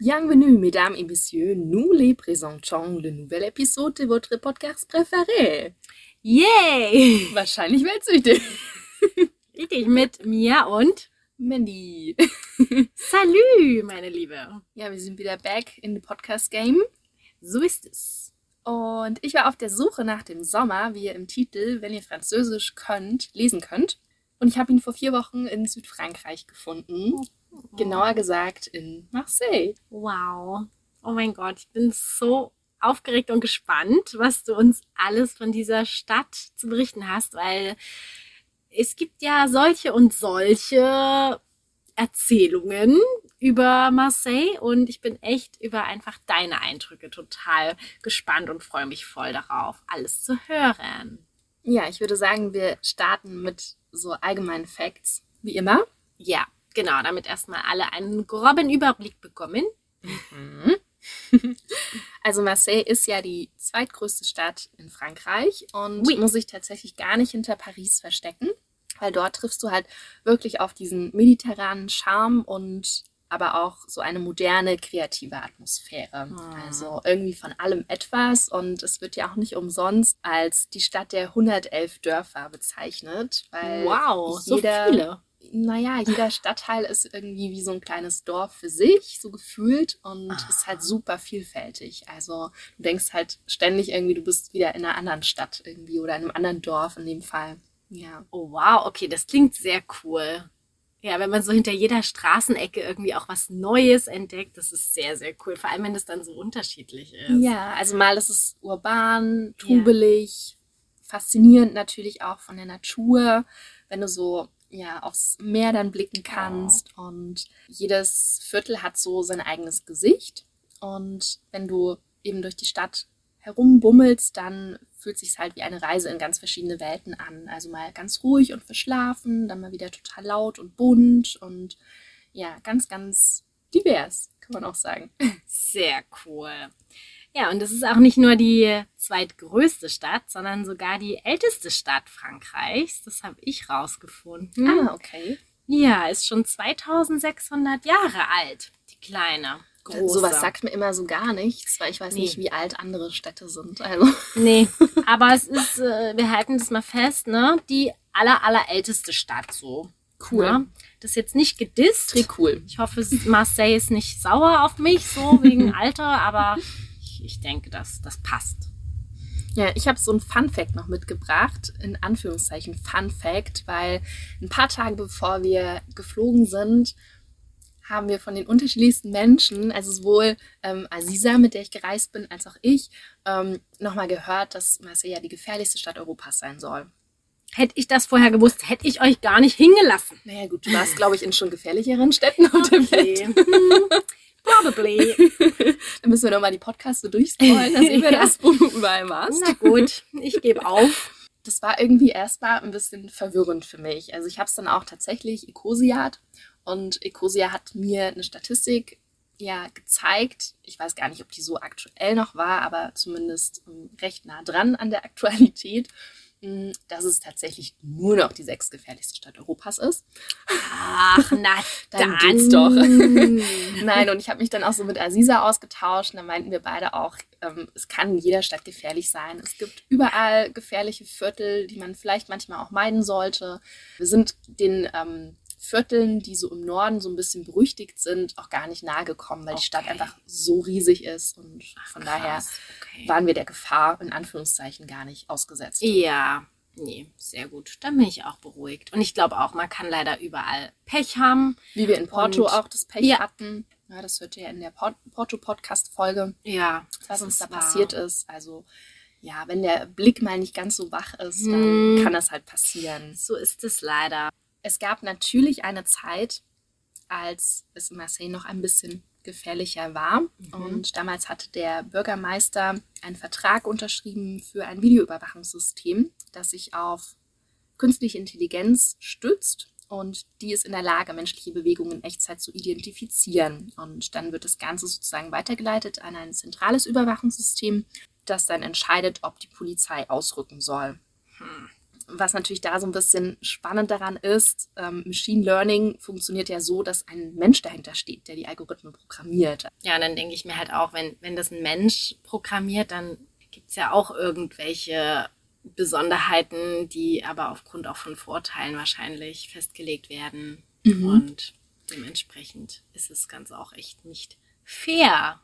Bienvenue, mesdames et messieurs. Nous les présentons le nouvel épisode de votre podcast préféré. Yay! Wahrscheinlich weltsüchtig. Richtig, mit Mia und Mandy. Salü, meine Liebe. Ja, wir sind wieder back in the Podcast Game. So ist es. Und ich war auf der Suche nach dem Sommer, wie ihr im Titel, wenn ihr Französisch könnt, lesen könnt. Und ich habe ihn vor vier Wochen in Südfrankreich gefunden. Genauer gesagt in Marseille. Wow. Oh mein Gott, ich bin so aufgeregt und gespannt, was du uns alles von dieser Stadt zu berichten hast, weil es gibt ja solche und solche Erzählungen über Marseille und ich bin echt über einfach deine Eindrücke total gespannt und freue mich voll darauf, alles zu hören. Ja, ich würde sagen, wir starten mit so allgemeinen Facts, wie immer. Ja, genau, damit erstmal alle einen groben Überblick bekommen. Mhm. Also Marseille ist ja die zweitgrößte Stadt in Frankreich und Oui. muss sich tatsächlich gar nicht hinter Paris verstecken, weil dort triffst du halt wirklich auf diesen mediterranen Charme und aber auch so eine moderne, kreative Atmosphäre. Ah. Also irgendwie von allem etwas und es wird ja auch nicht umsonst als die Stadt der 111 Dörfer bezeichnet, weil Wow, so jeder, viele. Naja, jeder Stadtteil ist irgendwie wie so ein kleines Dorf für sich, so gefühlt und ist halt super vielfältig. Also du denkst halt ständig irgendwie, du bist wieder in einer anderen Stadt irgendwie oder in einem anderen Dorf in dem Fall. Ja. Oh wow, okay, das klingt sehr cool. Ja, wenn man so hinter jeder Straßenecke irgendwie auch was Neues entdeckt, das ist sehr, sehr cool. Vor allem, wenn das dann so unterschiedlich ist. Ja, also mal ist es urban, trubelig, faszinierend natürlich auch von der Natur, wenn du so ja aufs Meer dann blicken kannst und jedes Viertel hat so sein eigenes Gesicht und wenn du eben durch die Stadt herumbummelst, dann fühlt sich halt wie eine Reise in ganz verschiedene Welten an. Also mal ganz ruhig und verschlafen, dann mal wieder total laut und bunt und ja, ganz, ganz divers, kann man auch sagen. Sehr cool. Ja, und es ist auch nicht nur die zweitgrößte Stadt, sondern sogar die älteste Stadt Frankreichs. Das habe ich rausgefunden. Ah, okay. Ja, ist schon 2600 Jahre alt, die kleine. Große. Sowas sagt mir immer so gar nichts, weil ich weiß Nee. nicht, wie alt andere Städte sind. Also, Nee, aber es ist, äh, wir halten das mal fest, ne? Die aller, allerälteste Stadt so. Cool. Ne? Das ist jetzt nicht gedisst. Très cool. Ich hoffe, Marseille ist nicht sauer auf mich, so wegen Alter, aber ich, denke, das, das passt. Ja, ich habe so ein Fun Fact noch mitgebracht, in Anführungszeichen Fun Fact, weil ein paar Tage bevor wir geflogen sind, haben wir von den unterschiedlichsten Menschen, also sowohl ähm, Aziza, mit der ich gereist bin, als auch ich, ähm, nochmal gehört, dass Marseille ja die gefährlichste Stadt Europas sein soll. Hätte ich das vorher gewusst, hätte ich euch gar nicht hingelassen. Naja gut, du warst, glaube ich, in schon gefährlicheren Städten auf der Welt. Hm, Probably. Müssen wir nochmal die Podcasts so durchscrollen, dann sehen wir Ja. das, wo du überall warst. Na gut, ich gebe auf. das war irgendwie erstmal ein bisschen verwirrend für mich. Also ich habe es dann auch tatsächlich Ecosiat und Ecosia hat mir eine Statistik ja gezeigt. Ich weiß gar nicht, ob die so aktuell noch war, aber zumindest ähm, recht nah dran an der Aktualität, dass es tatsächlich nur noch die sechstgefährlichste Stadt Europas ist. Ach, na Dann dann. geht's doch. Nein, und ich habe mich dann auch so mit Aziza ausgetauscht und da meinten wir beide auch, ähm, es kann in jeder Stadt gefährlich sein. Es gibt überall gefährliche Viertel, die man vielleicht manchmal auch meiden sollte. Wir sind den ähm, Vierteln, die so im Norden so ein bisschen berüchtigt sind, auch gar nicht nahe gekommen, weil die Stadt Okay. einfach so riesig ist und von daher Krass, okay. waren wir der Gefahr in Anführungszeichen gar nicht ausgesetzt. Ja, nee, sehr gut. Dann bin ich auch beruhigt. Und ich glaube auch, man kann leider überall Pech haben. Wie wir in Porto Und- auch das Pech Ja. hatten. Ja, das hört ihr ja in der Port- Porto-Podcast-Folge. Ja, was uns da wahr. passiert ist. Also ja, wenn der Blick mal nicht ganz so wach ist, dann Hm. kann das halt passieren. So ist es leider. Es gab natürlich eine Zeit, als es in Marseille noch ein bisschen gefährlicher war. Und damals hatte der Bürgermeister einen Vertrag unterschrieben für ein Videoüberwachungssystem, das sich auf künstliche Intelligenz stützt und die ist in der Lage, menschliche Bewegungen in Echtzeit zu identifizieren. Und dann wird das Ganze sozusagen weitergeleitet an ein zentrales Überwachungssystem, das dann entscheidet, ob die Polizei ausrücken soll. Was natürlich da so ein bisschen spannend daran ist, ähm, Machine Learning funktioniert ja so, dass ein Mensch dahinter steht, der die Algorithmen programmiert. Ja, dann denke ich mir halt auch, wenn, wenn das ein Mensch programmiert, dann gibt es ja auch irgendwelche Besonderheiten, die aber aufgrund auch von Vorteilen wahrscheinlich festgelegt werden. Mhm. Und dementsprechend ist es ganz auch echt nicht fair.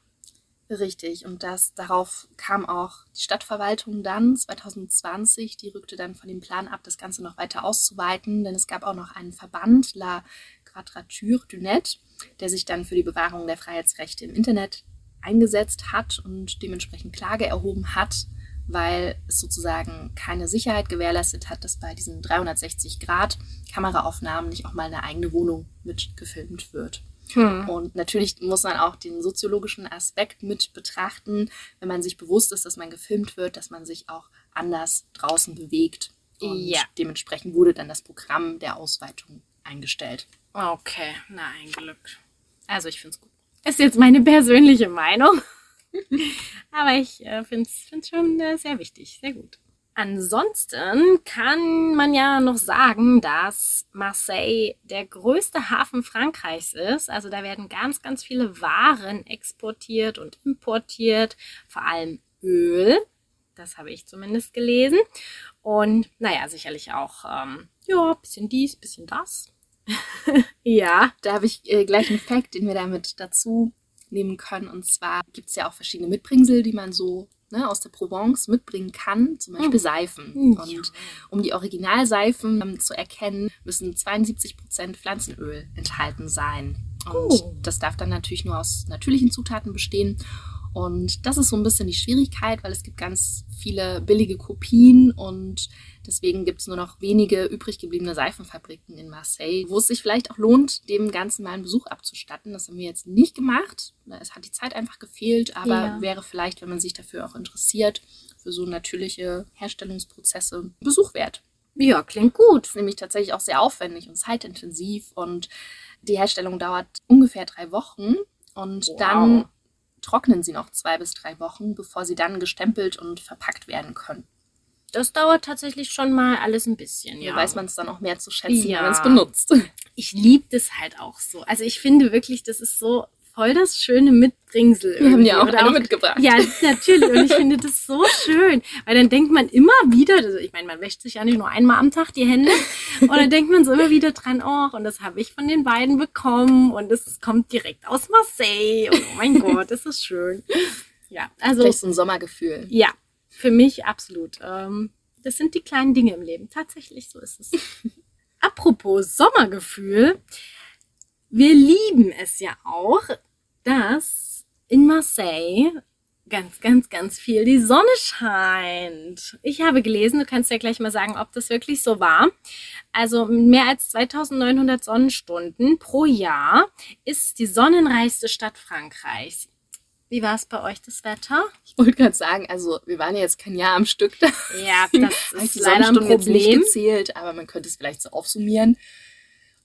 Richtig, und das darauf kam auch die Stadtverwaltung dann 2020, die rückte dann von dem Plan ab, das Ganze noch weiter auszuweiten, denn es gab auch noch einen Verband, La Quadrature du Net, der sich dann für die Bewahrung der Freiheitsrechte im Internet eingesetzt hat und dementsprechend Klage erhoben hat, weil es sozusagen keine Sicherheit gewährleistet hat, dass bei diesen 360 Grad Kameraaufnahmen nicht auch mal eine eigene Wohnung mitgefilmt wird. Hm. Und natürlich muss man auch den soziologischen Aspekt mit betrachten, wenn man sich bewusst ist, dass man gefilmt wird, dass man sich auch anders draußen bewegt. Und ja. dementsprechend wurde dann das Programm der Ausweitung eingestellt. Okay, na ein Glück. Also ich finde es gut. Ist jetzt meine persönliche Meinung. Aber ich äh, finde es schon äh, sehr wichtig, sehr gut. Ansonsten kann man ja noch sagen, dass Marseille der größte Hafen Frankreichs ist. Also da werden ganz, ganz viele Waren exportiert und importiert, vor allem Öl. Das habe ich zumindest gelesen. Und naja, sicherlich auch, ähm, ja, bisschen dies, bisschen das. ja. Da habe ich äh, gleich einen Fact, den wir damit dazu nehmen können. Und zwar gibt es ja auch verschiedene Mitbringsel, die man so ne, aus der Provence mitbringen kann, zum Beispiel hm. Seifen. Hm. Und um die Originalseifen ähm, zu erkennen, müssen 72 Prozent Pflanzenöl enthalten sein. Und oh. das darf dann natürlich nur aus natürlichen Zutaten bestehen. Und das ist so ein bisschen die Schwierigkeit, weil es gibt ganz viele billige Kopien und deswegen gibt es nur noch wenige übrig gebliebene Seifenfabriken in Marseille, wo es sich vielleicht auch lohnt, dem Ganzen mal einen Besuch abzustatten. Das haben wir jetzt nicht gemacht. Es hat die Zeit einfach gefehlt, aber ja. wäre vielleicht, wenn man sich dafür auch interessiert, für so natürliche Herstellungsprozesse Besuch wert. Ja, klingt gut. Ist nämlich tatsächlich auch sehr aufwendig und zeitintensiv und die Herstellung dauert ungefähr drei Wochen und wow. dann trocknen sie noch zwei bis drei Wochen, bevor sie dann gestempelt und verpackt werden können. Das dauert tatsächlich schon mal alles ein bisschen, ja. Hier weiß man es dann auch mehr zu schätzen, ja. wenn man es benutzt. Ich liebe das halt auch so. Also ich finde wirklich, das ist so voll das schöne Mitbringsel. Wir haben ja auch eine mitgebracht. Ja, natürlich. Und ich finde das so schön, weil dann denkt man immer wieder, also ich meine, man wäscht sich ja nicht nur einmal am Tag die Hände, und dann denkt man so immer wieder dran, oh, und das habe ich von den beiden bekommen und es kommt direkt aus Marseille. Und oh mein Gott, das ist schön. Ja, also. Vielleicht so ein Sommergefühl. Ja, für mich absolut. Ähm, das sind die kleinen Dinge im Leben. Tatsächlich, so ist es. Apropos Sommergefühl. Wir lieben es ja auch, dass in Marseille ganz, ganz, ganz viel die Sonne scheint. Ich habe gelesen, du kannst ja gleich mal sagen, ob das wirklich so war. Also mehr als 2900 Sonnenstunden pro Jahr ist die sonnenreichste Stadt Frankreichs. Wie war es bei euch das Wetter? Ich wollte gerade sagen, also wir waren ja jetzt kein Jahr am Stück da. Ja, das ist leider ein Problem. Jetzt nicht gezählt, aber man könnte es vielleicht so aufsummieren.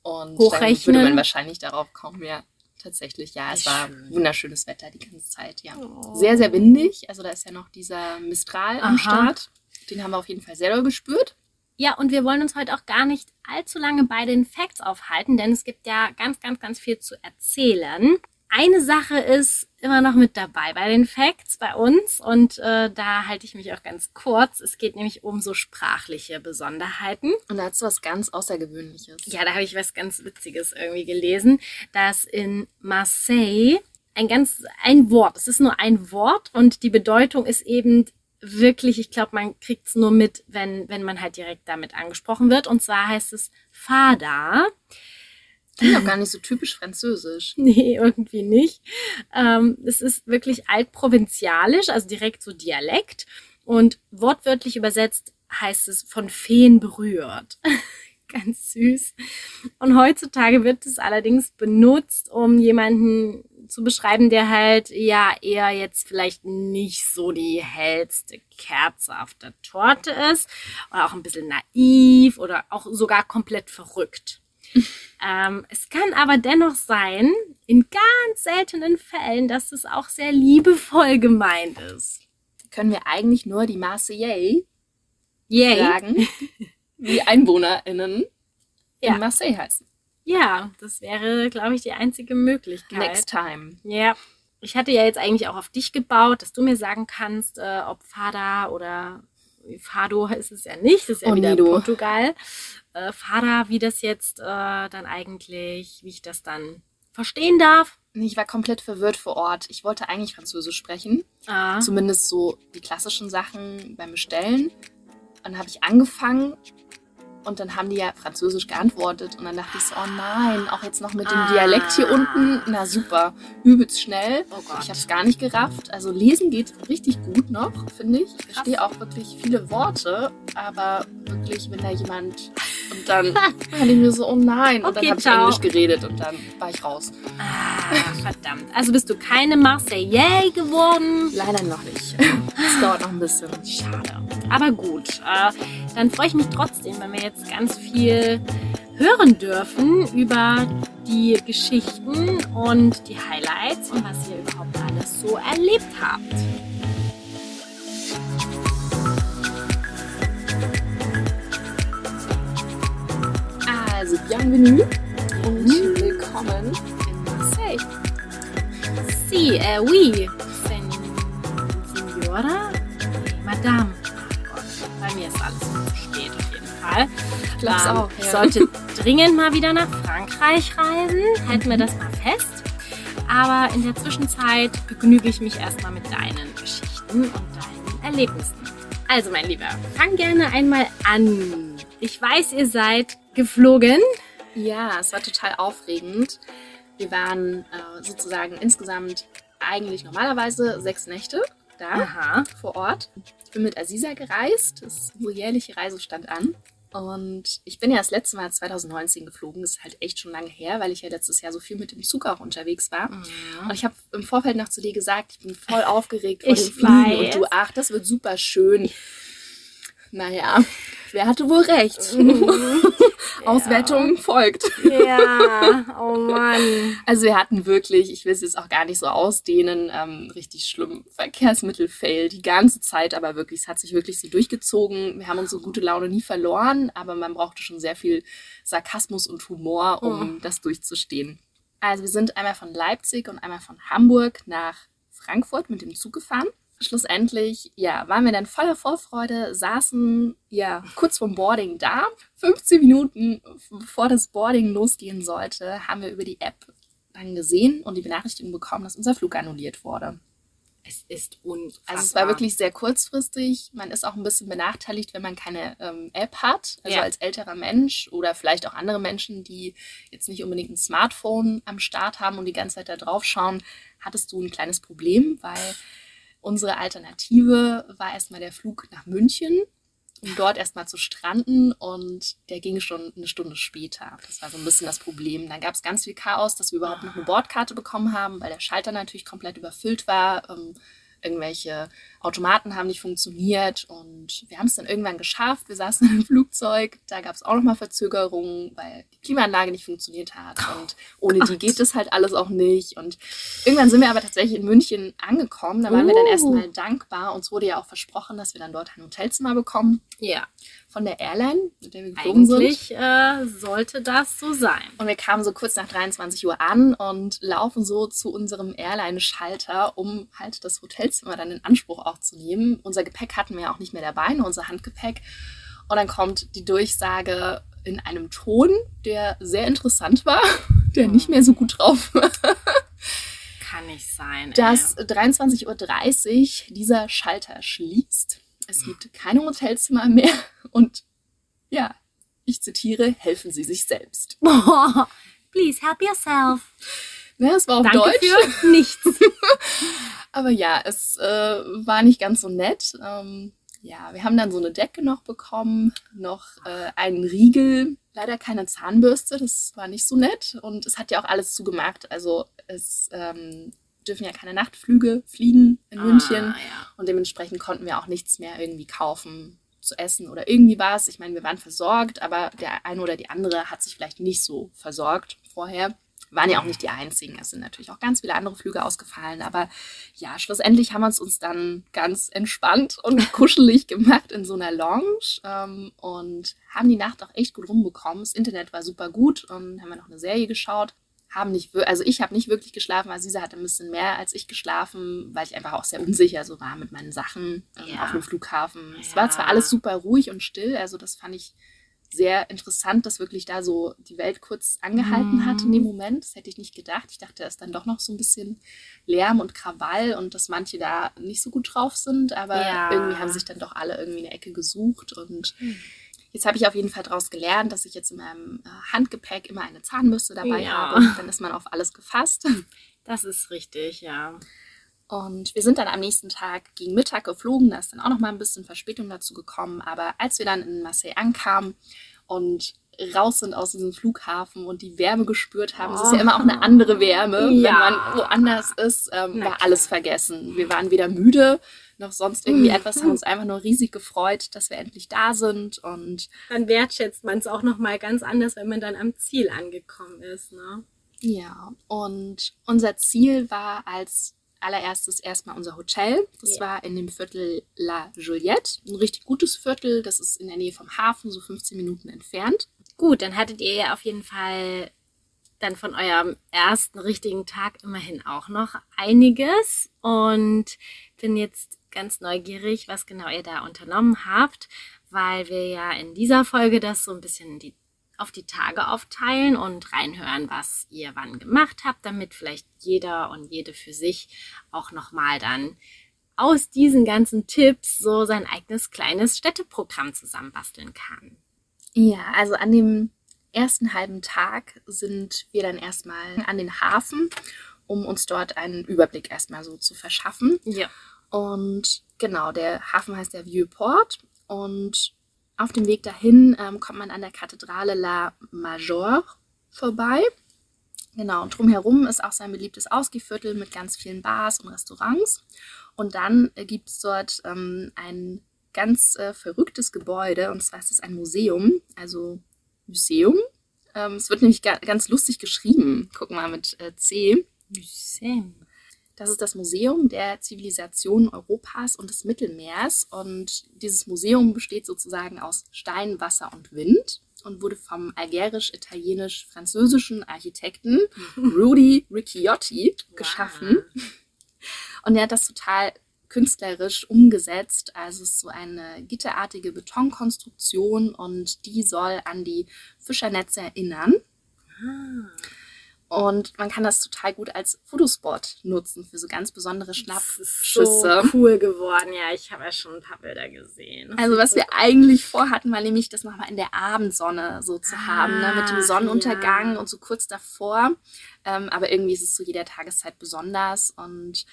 Und Hochrechnen. dann würde man wahrscheinlich darauf kommen, ja. Tatsächlich, ja, es war schön. wunderschönes Wetter die ganze Zeit, ja. Oh. Sehr, sehr windig. Also da ist ja noch dieser Mistral Aha. am Start. Den haben wir auf jeden Fall selber gespürt. Ja, und wir wollen uns heute auch gar nicht allzu lange bei den Facts aufhalten, denn es gibt ja ganz, ganz, ganz viel zu erzählen. Eine Sache ist immer noch mit dabei bei den Facts bei uns und äh, da halte ich mich auch ganz kurz. Es geht nämlich um so sprachliche Besonderheiten. Und da hast du was ganz Außergewöhnliches. Ja, da habe ich was ganz Witziges irgendwie gelesen, dass in Marseille ein ganz ein Wort, es ist nur ein Wort und die Bedeutung ist eben wirklich, ich glaube, man kriegt es nur mit, wenn, wenn man halt direkt damit angesprochen wird. Und zwar heißt es Fada. Klingt doch gar nicht so typisch französisch. nee, irgendwie nicht. Ähm, es ist wirklich altprovinzialisch, also direkt so Dialekt. Und wortwörtlich übersetzt heißt es von Feen berührt. Ganz süß. Und heutzutage wird es allerdings benutzt, um jemanden zu beschreiben, der halt ja eher jetzt vielleicht nicht so die hellste Kerze auf der Torte ist oder auch ein bisschen naiv oder auch sogar komplett verrückt. Ähm, es kann aber dennoch sein, in ganz seltenen Fällen, dass es auch sehr liebevoll gemeint ist. Können wir eigentlich nur die Marseillaise Yay. sagen? wie EinwohnerInnen Ja. in Marseille heißen. Ja, das wäre, glaube ich, die einzige Möglichkeit. Next time. Ja. Ich hatte ja jetzt eigentlich auch auf dich gebaut, dass du mir sagen kannst, äh, ob Fada oder Fado ist es ja nicht, das ist ja Oh, wieder Nido. Portugal. Äh, Fada, wie das jetzt äh, dann eigentlich, wie ich das dann verstehen darf. Ich war komplett verwirrt vor Ort. Ich wollte eigentlich Französisch sprechen. Ah. Zumindest so die klassischen Sachen beim Bestellen. Und dann habe ich angefangen und dann haben die ja Französisch geantwortet. Und dann dachte ich so, oh nein, auch jetzt noch mit dem Ah. Dialekt hier unten. Na super, übelst schnell. Oh. Ich habe es gar nicht gerafft. Also lesen geht richtig gut noch, finde ich. Ich verstehe auch wirklich viele Worte, aber wirklich, wenn da jemand und dann dachte ich mir so, oh nein. Und Okay, dann habe ich. Englisch geredet und dann war ich raus. Ah, verdammt. Also bist du keine Marseillaise geworden? Leider noch nicht. Es dauert noch ein bisschen. Schade. Aber gut, äh, dann freue ich mich trotzdem, wenn wir jetzt ganz viel hören dürfen über die Geschichten und die Highlights und was ihr überhaupt alles so erlebt habt. Also, bienvenue und willkommen in Marseille. Si, äh, oui, Signora, nee, Madame. Ist alles spät auf jeden Fall. Ich glaub's Ähm, auch, Ich ja. sollte dringend mal wieder nach Frankreich reisen. Halten wir das mal fest. Aber in der Zwischenzeit begnüge ich mich erstmal mit deinen Geschichten und deinen Erlebnissen. Also, mein Lieber, fang gerne einmal an. Ich weiß, ihr seid geflogen. Ja, es war total aufregend. Wir waren äh, sozusagen insgesamt eigentlich normalerweise sechs Nächte da Aha. vor Ort. Ich bin mit Aziza gereist. Das unsere jährliche Reise stand an. Und ich bin ja das letzte Mal 2019 geflogen. Das ist halt echt schon lange her, weil ich ja letztes Jahr so viel mit dem Zug auch unterwegs war. Und ich habe im Vorfeld noch zu dir gesagt, ich bin voll aufgeregt vor Ich dem Fliegen. weiß. Und du, ach, das wird super schön. Naja, wer hatte wohl recht? Auswertung folgt. Ja, oh Mann. Also wir hatten wirklich, ich will es jetzt auch gar nicht so ausdehnen, ähm, richtig schlimm Verkehrsmittel-Fail die ganze Zeit, aber wirklich, es hat sich wirklich so durchgezogen. Wir haben unsere gute Laune nie verloren, aber man brauchte schon sehr viel Sarkasmus und Humor, um das durchzustehen. Also wir sind einmal von Leipzig und einmal von Hamburg nach Frankfurt mit dem Zug gefahren. Schlussendlich, ja, waren wir dann voller Vorfreude, saßen ja kurz vorm Boarding da. 15 Minuten bevor das Boarding losgehen sollte, haben wir über die App dann gesehen und die Benachrichtigung bekommen, dass unser Flug annulliert wurde. Es ist unfassbar. Also es war wirklich sehr kurzfristig. Man ist auch ein bisschen benachteiligt, wenn man keine ähm, App hat. Also Ja. als älterer Mensch oder vielleicht auch andere Menschen, die jetzt nicht unbedingt ein Smartphone am Start haben und die ganze Zeit da drauf schauen, hattest du ein kleines Problem, weil unsere Alternative war erstmal der Flug nach München, um dort erstmal zu stranden und der ging schon eine Stunde später. Das war so ein bisschen das Problem. Dann gab es ganz viel Chaos, dass wir überhaupt noch eine Bordkarte bekommen haben, weil der Schalter natürlich komplett überfüllt war. Ähm, irgendwelche Automaten haben nicht funktioniert und wir haben es dann irgendwann geschafft. Wir saßen einem Flugzeug, da gab es auch nochmal Verzögerungen, weil die Klimaanlage nicht funktioniert hat und ohne die geht es halt alles auch nicht. Und irgendwann sind wir aber tatsächlich in München angekommen. Da waren wir dann Uh. erstmal dankbar. Uns wurde ja auch versprochen, dass wir dann dort ein Hotelzimmer bekommen ja, von der Airline, mit der wir geflogen sind. eigentlich äh, sollte das so sein. Und wir kamen so kurz nach 23 Uhr an und laufen so zu unserem Airline-Schalter, um halt das Hotelzimmer dann in Anspruch auch zu nehmen. Unser Gepäck hatten wir ja auch nicht mehr dabei, nur unser Handgepäck. Und dann kommt die Durchsage in einem Ton, der sehr interessant war, der nicht mehr so gut drauf war, Kann nicht sein. dass ey. 23.30 Uhr dieser Schalter schließt. Es gibt keine Hotelzimmer mehr und ja, ich zitiere, helfen Sie sich selbst. Please help yourself. Ja, es war auf Danke Deutsch. für nichts. Aber ja, es äh, war nicht ganz so nett. Ähm, ja, wir haben dann so eine Decke noch bekommen, noch äh, einen Riegel, leider keine Zahnbürste, das war nicht so nett. Und es hat ja auch alles zugemacht. Also es ähm, dürfen ja keine Nachtflüge fliegen in München. Ah, ja. Und dementsprechend konnten wir auch nichts mehr irgendwie kaufen zu essen oder irgendwie was. Ich meine, wir waren versorgt, aber der eine oder die andere hat sich vielleicht nicht so versorgt vorher. Waren ja auch nicht die Einzigen. Es sind natürlich auch ganz viele andere Flüge ausgefallen. Aber ja, schlussendlich haben wir es uns dann ganz entspannt und kuschelig gemacht in so einer Lounge ähm, und haben die Nacht auch echt gut rumbekommen. Das Internet war super gut und haben wir noch eine Serie geschaut. Haben nicht, also ich habe nicht wirklich geschlafen, Aziza hatte ein bisschen mehr als ich geschlafen, weil ich einfach auch sehr unsicher so war mit meinen Sachen ähm, ja. auf dem Flughafen. Ja. Es war zwar alles super ruhig und still, also das fand ich sehr interessant, dass wirklich da so die Welt kurz angehalten mhm. hat in dem Moment. Das hätte ich nicht gedacht. Ich dachte, es ist dann doch noch so ein bisschen Lärm und Krawall und dass manche da nicht so gut drauf sind, aber ja. irgendwie haben sich dann doch alle irgendwie eine Ecke gesucht und mhm. Jetzt habe ich auf jeden Fall daraus gelernt, dass ich jetzt in meinem äh, Handgepäck immer eine Zahnbürste dabei ja. habe. Dann ist man auf alles gefasst. Das ist richtig, ja. Und wir sind dann am nächsten Tag gegen Mittag geflogen. Da ist dann auch noch mal ein bisschen Verspätung dazu gekommen. Aber als wir dann in Marseille ankamen und raus sind aus diesem Flughafen und die Wärme gespürt haben, oh. es ist ja immer auch eine andere Wärme, ja. wenn man woanders ist, ähm, war alles vergessen. Wir waren weder müde noch sonst irgendwie etwas, haben uns einfach nur riesig gefreut, dass wir endlich da sind und dann wertschätzt man es auch noch mal ganz anders, wenn man dann am Ziel angekommen ist, ne? Ja, und unser Ziel war als allererstes erstmal unser Hotel. Das yeah. war in dem Viertel La Juliette. Ein richtig gutes Viertel. Das ist in der Nähe vom Hafen, so 15 Minuten entfernt. Gut, dann hattet ihr ja auf jeden Fall dann von eurem ersten richtigen Tag immerhin auch noch einiges und bin jetzt ganz neugierig, was genau ihr da unternommen habt, weil wir ja in dieser Folge das so ein bisschen die auf die Tage aufteilen und reinhören, was ihr wann gemacht habt, damit vielleicht jeder und jede für sich auch nochmal dann aus diesen ganzen Tipps so sein eigenes kleines Städteprogramm zusammenbasteln kann. Ja, also an dem ersten halben Tag sind wir dann erstmal an den Hafen, um uns dort einen Überblick erstmal so zu verschaffen. Ja. Und genau, der Hafen heißt der Vieux-Port und auf dem Weg dahin ähm, kommt man an der Kathedrale La Major vorbei. Genau, und drumherum ist auch sein beliebtes Ausgeviertel mit ganz vielen Bars und Restaurants. Und dann gibt es dort ähm, ein ganz äh, verrücktes Gebäude, und zwar ist es ein Museum, also Museum. Ähm, es wird nämlich ga ganz lustig geschrieben. Guck mal mit äh, C. Museum. Das ist das Museum der Zivilisation Europas und des Mittelmeers. Und dieses Museum besteht sozusagen aus Stein, Wasser und Wind und wurde vom algerisch-italienisch-französischen Architekten Rudy Ricciotti geschaffen. Wow. Und er hat das total künstlerisch umgesetzt. Also es ist so eine gitterartige Betonkonstruktion und die soll an die Fischernetze erinnern. Ah. Und man kann das total gut als Fotospot nutzen für so ganz besondere Schnappschüsse. So cool geworden, ja. Ich habe ja schon ein paar Bilder gesehen. Also was wir eigentlich vorhatten, war nämlich das nochmal in der Abendsonne so zu ah, haben, ne? mit dem Sonnenuntergang ja. und so kurz davor. Ähm, aber irgendwie ist es zu jeder Tageszeit besonders und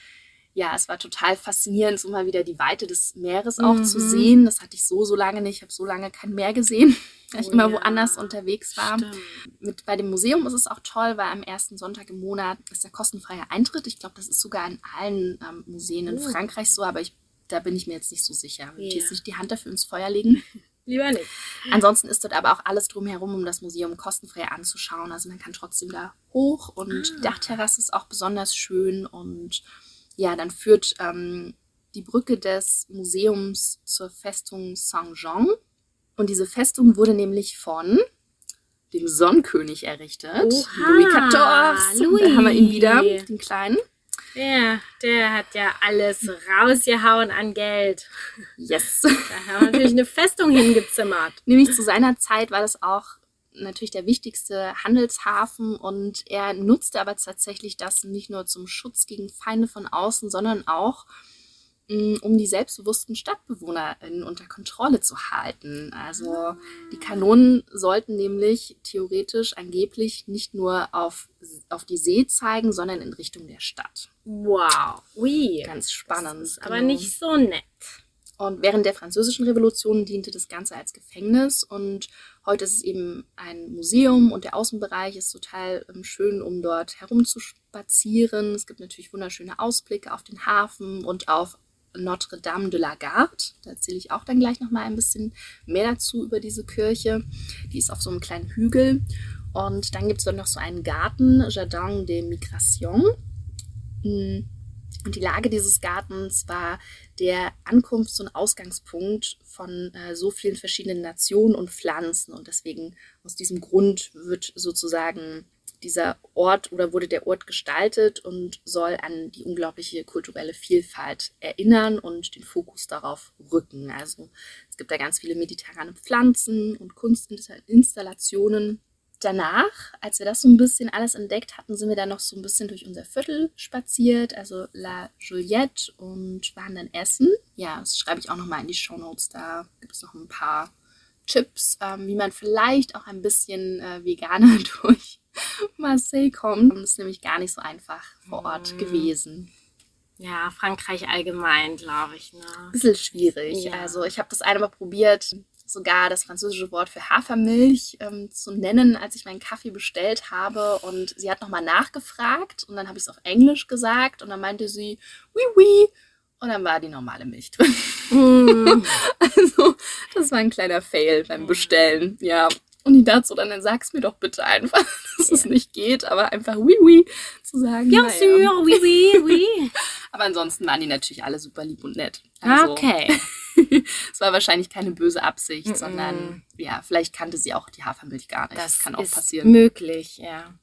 ja, es war total faszinierend, so mal wieder die Weite des Meeres auch mhm. zu sehen. Das hatte ich so, so lange nicht. Ich habe so lange kein Meer gesehen, weil ich oh, immer ja. woanders unterwegs war. Mit, bei dem Museum ist es auch toll, weil am ersten Sonntag im Monat ist der kostenfreie Eintritt. Ich glaube, das ist sogar in allen ähm, Museen in oh. Frankreich so, aber ich, da bin ich mir jetzt nicht so sicher. Ich will jetzt nicht die Hand dafür ins Feuer legen. Lieber nicht. Ansonsten ist dort aber auch alles drumherum, um das Museum kostenfrei anzuschauen. Also man kann trotzdem da hoch und ah. die Dachterrasse ist auch besonders schön und ja, dann führt ähm, die Brücke des Museums zur Festung Saint-Jean. Und diese Festung wurde nämlich von dem Sonnenkönig errichtet. Oha, Louis XIV. Louis. Da haben wir ihn wieder, den Kleinen. Ja, der hat ja alles rausgehauen an Geld. Yes. Da haben wir natürlich eine Festung hingezimmert. Nämlich zu seiner Zeit war das auch natürlich der wichtigste Handelshafen und er nutzte aber tatsächlich das nicht nur zum Schutz gegen Feinde von außen, sondern auch mm, um die selbstbewussten StadtbewohnerInnen unter Kontrolle zu halten. Also die Kanonen sollten nämlich theoretisch angeblich nicht nur auf, auf die See zeigen, sondern in Richtung der Stadt. Wow, ui. Ganz spannend. aber genau. nicht so nett. Und während der Französischen Revolution diente das Ganze als Gefängnis und heute ist es eben ein Museum und der Außenbereich ist total ähm, schön, um dort herumzuspazieren. Es gibt natürlich wunderschöne Ausblicke auf den Hafen und auf Notre Dame de la Garde. Da erzähle ich auch dann gleich nochmal ein bisschen mehr dazu über diese Kirche. Die ist auf so einem kleinen Hügel. Und dann gibt es dort noch so einen Garten, Jardin de Migration. Hm. Und die Lage dieses Gartens war der Ankunfts- und Ausgangspunkt von äh, so vielen verschiedenen Nationen und Pflanzen. Und deswegen aus diesem Grund wird sozusagen dieser Ort oder wurde der Ort gestaltet und soll an die unglaubliche kulturelle Vielfalt erinnern und den Fokus darauf rücken. Also es gibt da ganz viele mediterrane Pflanzen und Kunstinstallationen danach, als wir das so ein bisschen alles entdeckt hatten, sind wir dann noch so ein bisschen durch unser Viertel spaziert, also La Juliette und waren dann essen. Ja, das schreibe ich auch nochmal in die Show Notes. Da gibt es noch ein paar Tipps, ähm, wie man vielleicht auch ein bisschen äh, veganer durch Marseille kommt. Das ist nämlich gar nicht so einfach vor Ort mm. gewesen. Ja, Frankreich allgemein, glaube ich. Ne? Bisschen schwierig. Ja. Also ich habe das einmal probiert, sogar das französische Wort für Hafermilch ähm, zu nennen, als ich meinen Kaffee bestellt habe. Und sie hat nochmal nachgefragt und dann habe ich es auf Englisch gesagt und dann meinte sie, oui, oui. Und dann war die normale Milch drin. Mm. also, das war ein kleiner Fail beim. Bestellen. Ja. Und die dazu dann, dann sag's mir doch bitte einfach, dass ja. es nicht geht, aber einfach oui, oui zu sagen. Bien sûr, oui, oui, oui. aber ansonsten waren die natürlich alle super lieb und nett. Also, okay. es war wahrscheinlich keine böse Absicht, mm -mm. sondern ja, vielleicht kannte sie auch die Hafermilch gar nicht. Das, das kann auch passieren. Möglich, ja.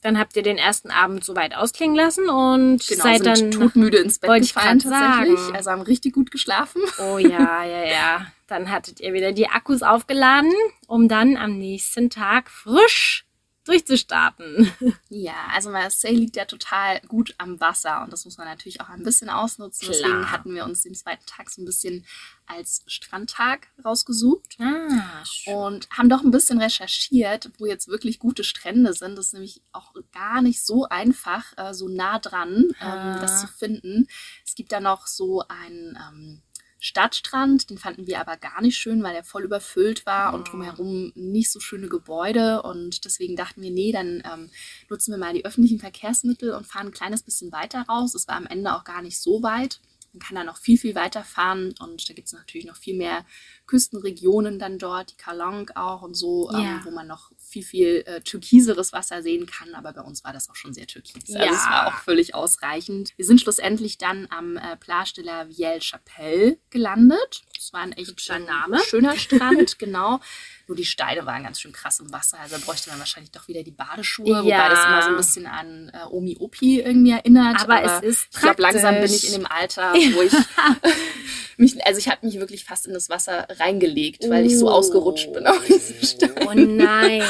Dann habt ihr den ersten Abend soweit ausklingen lassen und genau, seid dann todmüde ins Bett gefallen tatsächlich. Sagen. Also haben richtig gut geschlafen. Oh ja, ja, ja. Dann hattet ihr wieder die Akkus aufgeladen, um dann am nächsten Tag frisch durchzustarten. Ja, also Marseille liegt ja total gut am Wasser und das muss man natürlich auch ein bisschen ausnutzen. Klar. Deswegen hatten wir uns den zweiten Tag so ein bisschen als Strandtag rausgesucht ah, und haben doch ein bisschen recherchiert, wo jetzt wirklich gute Strände sind. Das ist nämlich auch gar nicht so einfach, äh, so nah dran ah. ähm, das zu finden. Es gibt da noch so ein ähm, Stadtstrand, den fanden wir aber gar nicht schön, weil er voll überfüllt war und drumherum nicht so schöne Gebäude. Und deswegen dachten wir, nee, dann ähm, nutzen wir mal die öffentlichen Verkehrsmittel und fahren ein kleines bisschen weiter raus. Es war am Ende auch gar nicht so weit. Man kann da noch viel, viel weiter fahren und da gibt es natürlich noch viel mehr Küstenregionen dann dort, die Kalong auch und so, ähm, ja. ähm, wo man noch viel, viel äh, türkiseres Wasser sehen kann. Aber bei uns war das auch schon sehr türkis. Ja. Also es war auch völlig ausreichend. Wir sind schlussendlich dann am äh, Plage de la Vielle Chapelle gelandet. Das war ein echt schöner, schöner Strand, genau. Nur die Steine waren ganz schön krass im Wasser. Also da bräuchte man wahrscheinlich doch wieder die Badeschuhe, ja. wobei das immer so ein bisschen an äh, Omi Opi irgendwie erinnert. Aber, Aber es ist Ich glaube, langsam bin ich in dem Alter, wo ich mich, also ich habe mich wirklich fast in das Wasser reingelegt, weil ich so oh. ausgerutscht bin auf diesen Steinen. Oh nein.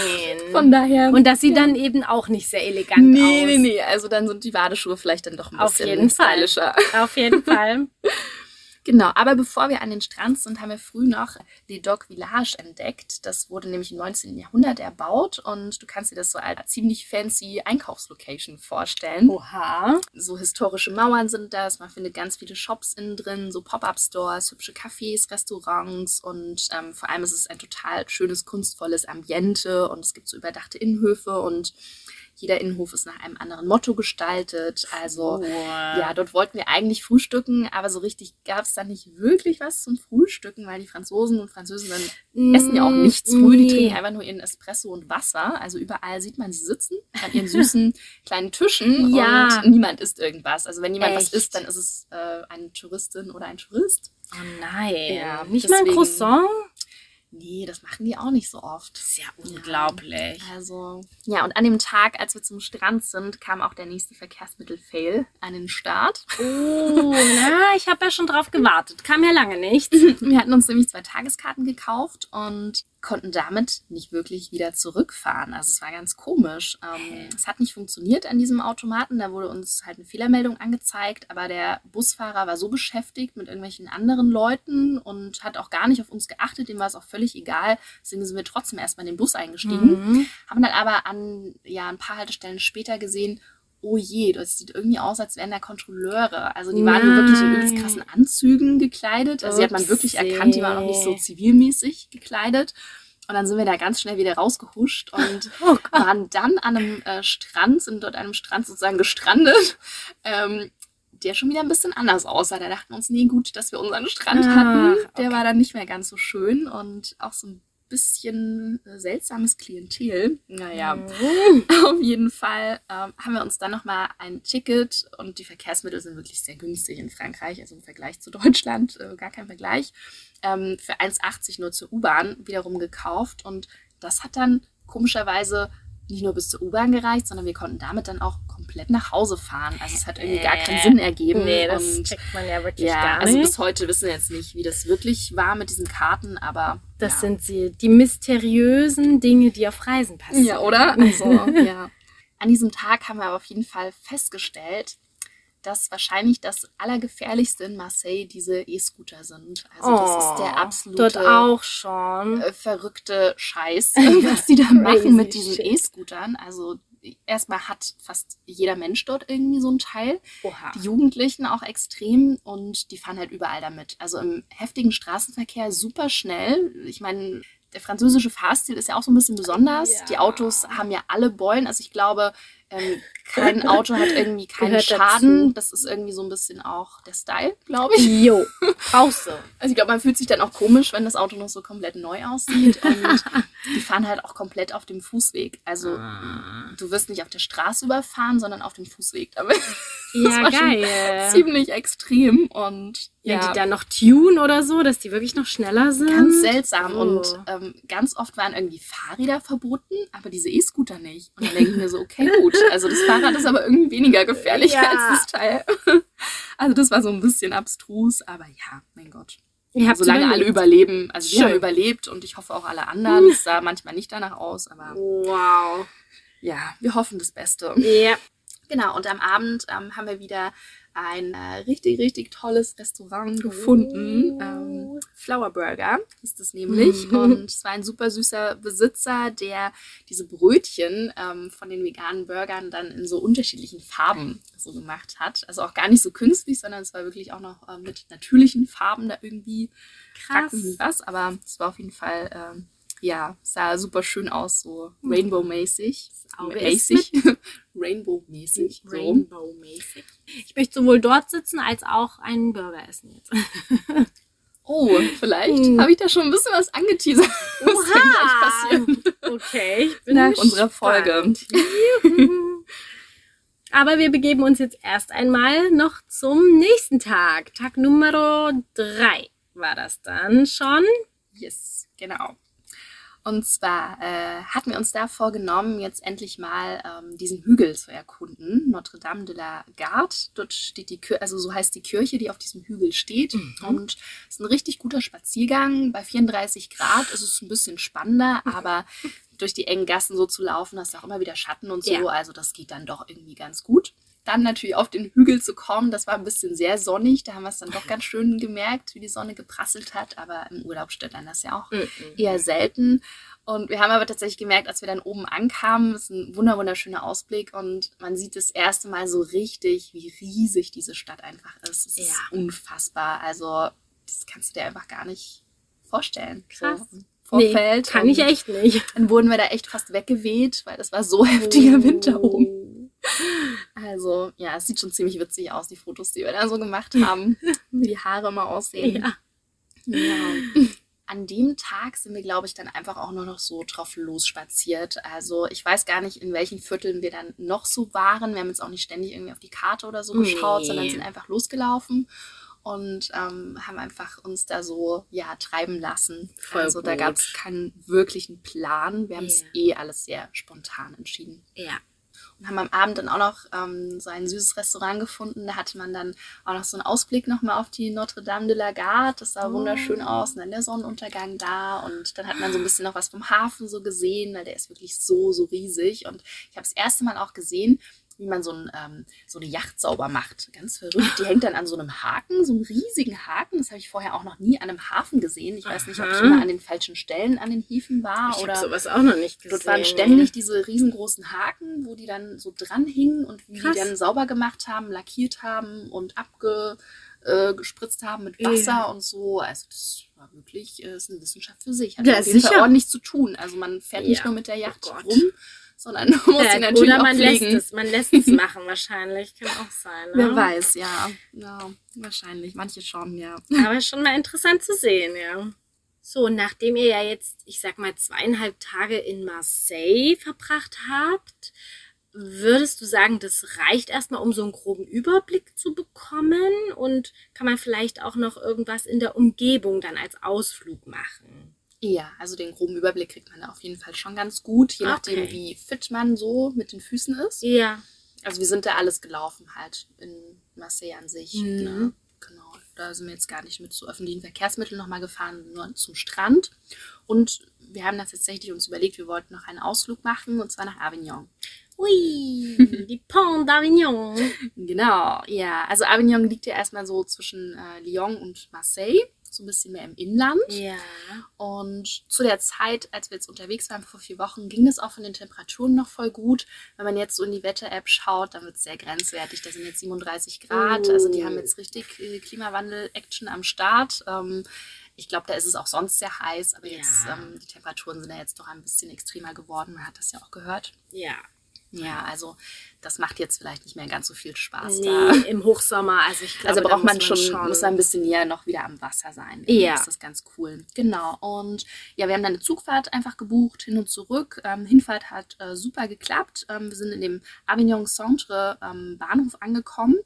Von daher. Und das sieht ja. dann eben auch nicht sehr elegant nee, aus. Nee, nee, nee. Also dann sind die Badeschuhe vielleicht dann doch ein bisschen auf jeden stylischer. Fall. Auf jeden Fall. Genau, aber bevor wir an den Strand sind, haben wir früh noch Les Doc Village entdeckt. Das wurde nämlich im 19. Jahrhundert erbaut und du kannst dir das so als ziemlich fancy Einkaufslocation vorstellen. Oha. So historische Mauern sind das, man findet ganz viele Shops innen drin, so Pop-Up-Stores, hübsche Cafés, Restaurants und ähm, vor allem ist es ein total schönes, kunstvolles Ambiente und es gibt so überdachte Innenhöfe und jeder Innenhof ist nach einem anderen Motto gestaltet. Also oh. ja, dort wollten wir eigentlich frühstücken, aber so richtig gab es da nicht wirklich was zum Frühstücken, weil die Franzosen und Französinnen mm, essen ja auch nichts früh. Nee. Die trinken einfach nur ihren Espresso und Wasser. Also überall sieht man sie sitzen an ihren süßen kleinen Tischen ja. und niemand isst irgendwas. Also wenn jemand Echt? was isst, dann ist es äh, eine Touristin oder ein Tourist. Oh nein. Ja, nicht deswegen, mal ein Croissant? Nee, das machen die auch nicht so oft. Das ist ja unglaublich. Ja, also, ja, und an dem Tag, als wir zum Strand sind, kam auch der nächste Verkehrsmittel-Fail an den Start. Oh, na, ich habe ja schon drauf gewartet. Kam ja lange nicht. wir hatten uns nämlich zwei Tageskarten gekauft und konnten damit nicht wirklich wieder zurückfahren. Also es war ganz komisch. Ähm, es hat nicht funktioniert an diesem Automaten. Da wurde uns halt eine Fehlermeldung angezeigt, aber der Busfahrer war so beschäftigt mit irgendwelchen anderen Leuten und hat auch gar nicht auf uns geachtet. Dem war es auch völlig egal. Deswegen sind wir trotzdem erstmal in den Bus eingestiegen. Mhm. Haben dann aber an ja, ein paar Haltestellen später gesehen, oh je, das sieht irgendwie aus, als wären da Kontrolleure. Also die waren wirklich in übelst krassen Anzügen gekleidet. Also die hat man wirklich erkannt, die waren auch nicht so zivilmäßig gekleidet. Und dann sind wir da ganz schnell wieder rausgehuscht und oh waren dann an einem äh, Strand, sind dort an einem Strand sozusagen gestrandet, ähm, der schon wieder ein bisschen anders aussah. Da dachten wir uns, nee, gut, dass wir unseren Strand ah, hatten. Der okay. war dann nicht mehr ganz so schön und auch so ein bisschen äh, seltsames Klientel. Naja, Mhm. auf jeden Fall ähm, haben wir uns dann nochmal ein Ticket und die Verkehrsmittel sind wirklich sehr günstig in Frankreich, also im Vergleich zu Deutschland, äh, gar kein Vergleich, ähm, für 1,80 nur zur U-Bahn wiederum gekauft und das hat dann komischerweise nicht nur bis zur U-Bahn gereicht, sondern wir konnten damit dann auch komplett nach Hause fahren. Also es hat irgendwie gar keinen Äh, Sinn ergeben. Nee, das und checkt man ja wirklich ja, gar also nicht. bis heute wissen wir jetzt nicht, wie das wirklich war mit diesen Karten, aber das ja. sind sie, die mysteriösen Dinge, die auf Reisen passieren. Ja, oder? Also, ja. An diesem Tag haben wir aber auf jeden Fall festgestellt, dass wahrscheinlich das Allergefährlichste in Marseille diese E-Scooter sind. Also das ist der Oh, absolute Dort auch schon. äh, verrückte Scheiß, was die da machen mit diesen. E-Scootern. Also erstmal hat fast jeder Mensch dort irgendwie so ein Teil. Oha. Die Jugendlichen auch extrem und die fahren halt überall damit. Also im heftigen Straßenverkehr super schnell. Ich meine, der französische Fahrstil ist ja auch so ein bisschen besonders. Ja. Die Autos haben ja alle Beulen. Also ich glaube, ähm, kein Auto hat irgendwie keinen Gehört Schaden. dazu. Das ist irgendwie so ein bisschen auch der Style, glaube ich. Jo, brauchst du. Also ich glaube, man fühlt sich dann auch komisch, wenn das Auto noch so komplett neu aussieht. Und die fahren halt auch komplett auf dem Fußweg. Also Ah. du wirst nicht auf der Straße überfahren, sondern auf dem Fußweg damit. Ja, war schon geil. Ziemlich extrem und ja, die dann noch tune oder so, dass die wirklich noch schneller sind. ganz seltsam. Oh. Und ähm, ganz oft waren irgendwie Fahrräder verboten, aber diese E-Scooter nicht. Und dann denke ich mir so, okay, gut. Also das Fahrrad ist aber irgendwie weniger gefährlich Ja. als das Teil. Also das war so ein bisschen abstrus, aber ja, mein Gott. Ihr habt Solange alle überlebt. überleben. Also wir Schön. haben überlebt und ich hoffe auch alle anderen. Es sah manchmal nicht danach aus, aber Wow. ja, wir hoffen das Beste. Ja. Genau, und am Abend ähm, haben wir wieder ein äh, richtig, richtig tolles Restaurant gefunden. Oh. Ähm, Flower Burger ist es nämlich. und es war ein super süßer Besitzer, der diese Brötchen ähm, von den veganen Burgern dann in so unterschiedlichen Farben so gemacht hat. Also auch gar nicht so künstlich, sondern es war wirklich auch noch äh, mit natürlichen Farben da irgendwie Krass. was, aber es war auf jeden Fall, ähm, ja, sah super schön aus, so Rainbow-mäßig. Auge ist Mäßig. Rainbow-mäßig. Rainbow-mäßig. Ich möchte sowohl dort sitzen als auch einen Burger essen jetzt. Oh, vielleicht Hm. habe ich da schon ein bisschen was angeteasert. Was kann gleich passieren? Okay, ich bin Nach unserer Folge. Aber wir begeben uns jetzt erst einmal noch zum nächsten Tag. Tag Nummer drei war das dann schon. Yes, genau. Und zwar äh, hatten wir uns da vorgenommen, jetzt endlich mal ähm, diesen Hügel zu erkunden, Notre Dame de la Garde. Dort steht die Kirche, also so heißt die Kirche, die auf diesem Hügel steht. Und es ist ein richtig guter Spaziergang. Bei 34 Grad ist es ein bisschen spannender, aber durch die engen Gassen so zu laufen, hast du auch immer wieder Schatten und so. Ja. Also das geht dann doch irgendwie ganz gut. Dann natürlich auf den Hügel zu kommen, das war ein bisschen sehr sonnig. Da haben wir es dann doch ganz schön gemerkt, wie die Sonne geprasselt hat. Aber im Urlaub stört dann das ja auch eher selten. Und wir haben aber tatsächlich gemerkt, als wir dann oben ankamen, es ist ein wunder wunderschöner Ausblick und man sieht das erste Mal so richtig, wie riesig diese Stadt einfach ist. Es ist Ja. unfassbar. Also das kannst du dir einfach gar nicht vorstellen. Krass. So im Nee, Vorfeld. kann ich echt nicht. Dann wurden wir da echt fast weggeweht, weil das war so heftiger Wind da Oh. oben. Also ja, es sieht schon ziemlich witzig aus, die Fotos, die wir da so gemacht haben. wie die Haare mal aussehen. Ja. Ja. An dem Tag sind wir, glaube ich, dann einfach auch nur noch so drauf losspaziert. Also ich weiß gar nicht, in welchen Vierteln wir dann noch so waren. Wir haben jetzt auch nicht ständig irgendwie auf die Karte oder so geschaut, Nee. sondern sind einfach losgelaufen und ähm, haben einfach uns da so ja treiben lassen. Voll also da gut. gab es keinen wirklichen Plan. Wir haben es Ja. eh alles sehr spontan entschieden Ja. Und haben am Abend dann auch noch ähm, so ein süßes Restaurant gefunden. Da hatte man dann auch noch so einen Ausblick nochmal auf die Notre Dame de la Garde. Das sah Oh. wunderschön aus und dann der Sonnenuntergang da und dann hat man so ein bisschen noch was vom Hafen so gesehen, weil der ist wirklich so, so riesig und ich habe das erste Mal auch gesehen, wie man so, ein, ähm, so eine Yacht sauber macht. Ganz verrückt. Die hängt dann an so einem Haken, so einem riesigen Haken. Das habe ich vorher auch noch nie an einem Hafen gesehen. Ich weiß nicht, ob ich immer an den falschen Stellen an den Häfen war Ich oder habe sowas auch noch nicht gesehen. Dort waren ständig diese riesengroßen Haken, wo die dann so dranhingen und wie Krass. die dann sauber gemacht haben, lackiert haben und abge, äh, haben mit Wasser Ja. und so. Also das war wirklich äh, ist eine Wissenschaft für sich. Hat Ja, auf jeden Fall sicher. ordentlich zu tun. Also man fährt nicht Ja. nur mit der Yacht Oh rum, sondern man muss Ja, sie natürlich oder man lässt es, man lässt es machen wahrscheinlich. Kann auch sein. Ne? Wer weiß, ja. ja. Wahrscheinlich. Manche schon, ja. Aber schon mal interessant zu sehen, ja. So, nachdem ihr ja jetzt, ich sag mal, zweieinhalb Tage in Marseille verbracht habt, würdest du sagen, das reicht erstmal, um so einen groben Überblick zu bekommen? Und kann man vielleicht auch noch irgendwas in der Umgebung dann als Ausflug machen? Ja, also den groben Überblick kriegt man da auf jeden Fall schon ganz gut, je nachdem, Okay. wie fit man so mit den Füßen ist. Ja. Also wir sind da alles gelaufen halt in Marseille an sich. Mhm. Ne? Genau. Da sind wir jetzt gar nicht mit so öffentlichen Verkehrsmitteln nochmal gefahren, nur zum Strand. Und wir haben das tatsächlich uns überlegt, wir wollten noch einen Ausflug machen und zwar nach Avignon. Ui, die Pont d'Avignon. Genau, ja. Also Avignon liegt ja erstmal so zwischen äh, Lyon und Marseille, so ein bisschen mehr im Inland. Ja. Und zu der Zeit, als wir jetzt unterwegs waren vor vier Wochen, ging es auch von den Temperaturen noch voll gut. Wenn man jetzt so in die Wetter-App schaut, dann wird es sehr grenzwertig. Da sind jetzt 37 Grad. Oh. Also die haben jetzt richtig äh, Klimawandel-Action am Start. Ähm, ich glaube, da ist es auch sonst sehr heiß, aber jetzt Ja. ähm, die Temperaturen sind ja jetzt doch ein bisschen extremer geworden. Man hat das ja auch gehört. Ja. Ja, also das macht jetzt vielleicht nicht mehr ganz so viel Spaß Nee, da. im Hochsommer, also ich glaube, Also braucht man muss schon, muss ein bisschen näher noch wieder am Wasser sein. Ja. Ist das ganz cool. Genau. Und ja, wir haben dann eine Zugfahrt einfach gebucht, hin und zurück. Ähm, Hinfahrt hat äh, super geklappt. Ähm, wir sind in dem Avignon Centre ähm, Bahnhof angekommen.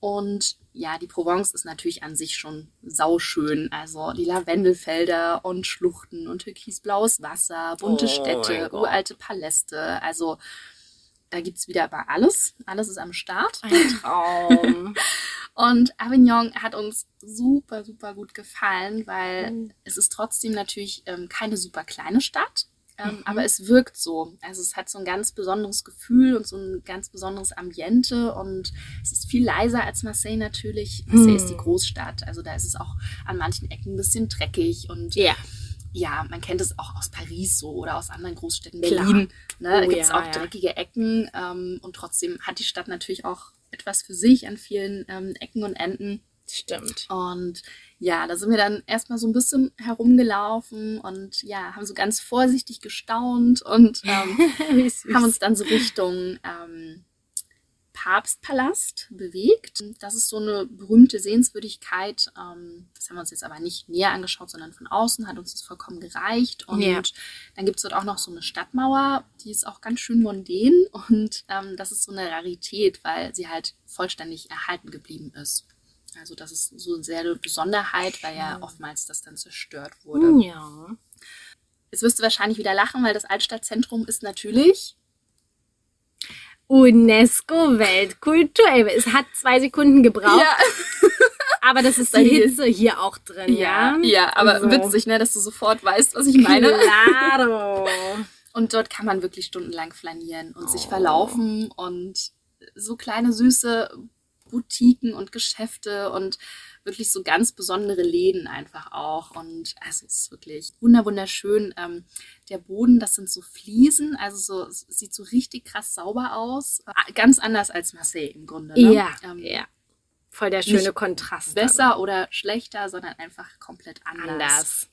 Und ja, die Provence ist natürlich an sich schon sauschön. Also die Lavendelfelder und Schluchten und türkisblaues Wasser, bunte Oh Städte, uralte Paläste. Also da gibt es wieder aber alles. Alles ist am Start. Ein Traum. Und Avignon hat uns super, super gut gefallen, weil Mhm. es ist trotzdem natürlich ähm, keine super kleine Stadt, ähm, Mhm. aber es wirkt so. Also es hat so ein ganz besonderes Gefühl und so ein ganz besonderes Ambiente und es ist viel leiser als Marseille natürlich. Marseille Mhm. ist die Großstadt, also da ist es auch an manchen Ecken ein bisschen dreckig und ja. Ja, man kennt es auch aus Paris so oder aus anderen Großstädten. Klar. Berlin, ne? da Oh gibt es ja, auch ja. dreckige Ecken ähm, und trotzdem hat die Stadt natürlich auch etwas für sich an vielen ähm, Ecken und Enden. Stimmt. Und ja, da sind wir dann erstmal so ein bisschen herumgelaufen und ja, haben so ganz vorsichtig gestaunt und ähm, haben uns dann so Richtung ähm, Papstpalast bewegt. Das ist so eine berühmte Sehenswürdigkeit. Ähm, das haben wir uns jetzt aber nicht näher angeschaut, sondern von außen hat uns das vollkommen gereicht. Und Ja. dann gibt es dort auch noch so eine Stadtmauer, die ist auch ganz schön mondän und ähm, das ist so eine Rarität, weil sie halt vollständig erhalten geblieben ist. Also das ist so eine sehr Besonderheit, weil ja oftmals das dann zerstört wurde. ja. Jetzt wirst du wahrscheinlich wieder lachen, weil das Altstadtzentrum ist natürlich UNESCO Weltkulturerbe. Es hat zwei Sekunden gebraucht, aber das ist die Hitze hier auch drin, ja? Ja, ja, aber Also, witzig, ne, dass du sofort weißt, was ich meine. Claro. Und dort kann man wirklich stundenlang flanieren und sich Oh. verlaufen und so kleine süße Boutiquen und Geschäfte und wirklich so ganz besondere Läden einfach auch. Und also es ist wirklich wunder wunderschön. Ähm, der Boden, das sind so Fliesen, also so sieht so richtig krass sauber aus. Ah, Ganz anders als Marseille im Grunde. Ne? Ja, Ähm, ja. Voll der schöne nicht Kontrast. Besser oder schlechter, sondern einfach komplett anders. anders.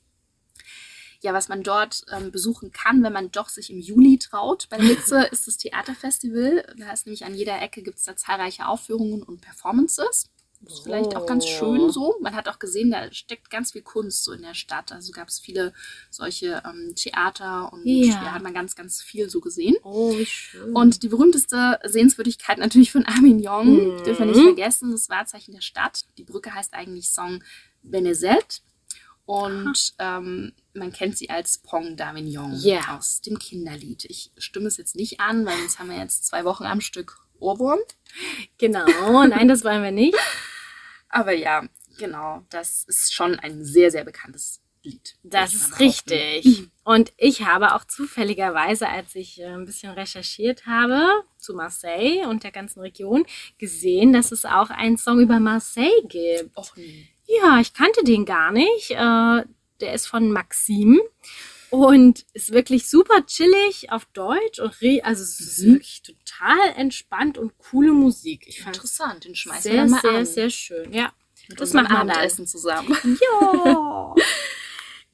ja, was man dort ähm, besuchen kann, wenn man doch sich im Juli traut. Bei der Hitze ist das Theaterfestival. Da ist nämlich an jeder Ecke gibt es da zahlreiche Aufführungen und Performances. Ist vielleicht auch ganz schön so. Man hat auch gesehen, da steckt ganz viel Kunst so in der Stadt. Also gab es viele solche ähm, Theater und Ja. da hat man ganz, ganz viel so gesehen. Oh, wie schön. Und die berühmteste Sehenswürdigkeit natürlich von Avignon, Mhm. dürfen wir nicht vergessen, das Wahrzeichen der Stadt. Die Brücke heißt eigentlich Song Benezet und ähm, man kennt sie als Pont d'Avignon Ja. aus dem Kinderlied. Ich stimme es jetzt nicht an, weil sonst haben wir jetzt zwei Wochen am Stück Ohrwurm. genau, nein, das wollen wir nicht. Aber ja, genau, das ist schon ein sehr, sehr bekanntes Lied. Das ist richtig. Und ich habe auch zufälligerweise, als ich äh, ein bisschen recherchiert habe zu Marseille und der ganzen Region, gesehen, dass es auch einen Song über Marseille gibt. Och nee. Ja, ich kannte den gar nicht. Äh, der ist von Maxim und ist wirklich super chillig auf Deutsch und also es ist Mhm. wirklich total entspannt und coole Musik. Ich fand es Interessant, den schmeißen wir sehr, dann mal sehr, an. sehr schön. Ja, Mit das wir dann. Abendessen zusammen. Ja.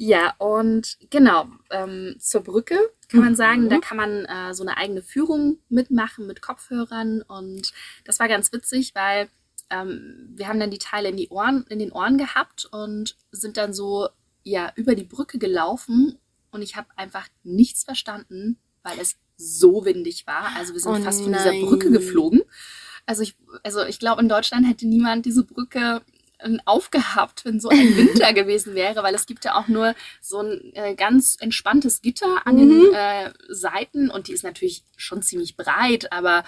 Ja, und genau, ähm, zur Brücke kann man Mhm. sagen, da kann man äh, so eine eigene Führung mitmachen mit Kopfhörern und das war ganz witzig, weil ähm, wir haben dann die Teile in die Ohren, in den Ohren gehabt und sind dann so ja über die Brücke gelaufen und ich habe einfach nichts verstanden, weil es so windig war. Also wir sind Oh fast von dieser. Brücke geflogen. Also ich, also ich glaube, in Deutschland hätte niemand diese Brücke äh, aufgehabt, wenn so ein Winter gewesen wäre, weil es gibt ja auch nur so ein äh, ganz entspanntes Gitter an Mhm. den äh, Seiten und die ist natürlich schon ziemlich breit, aber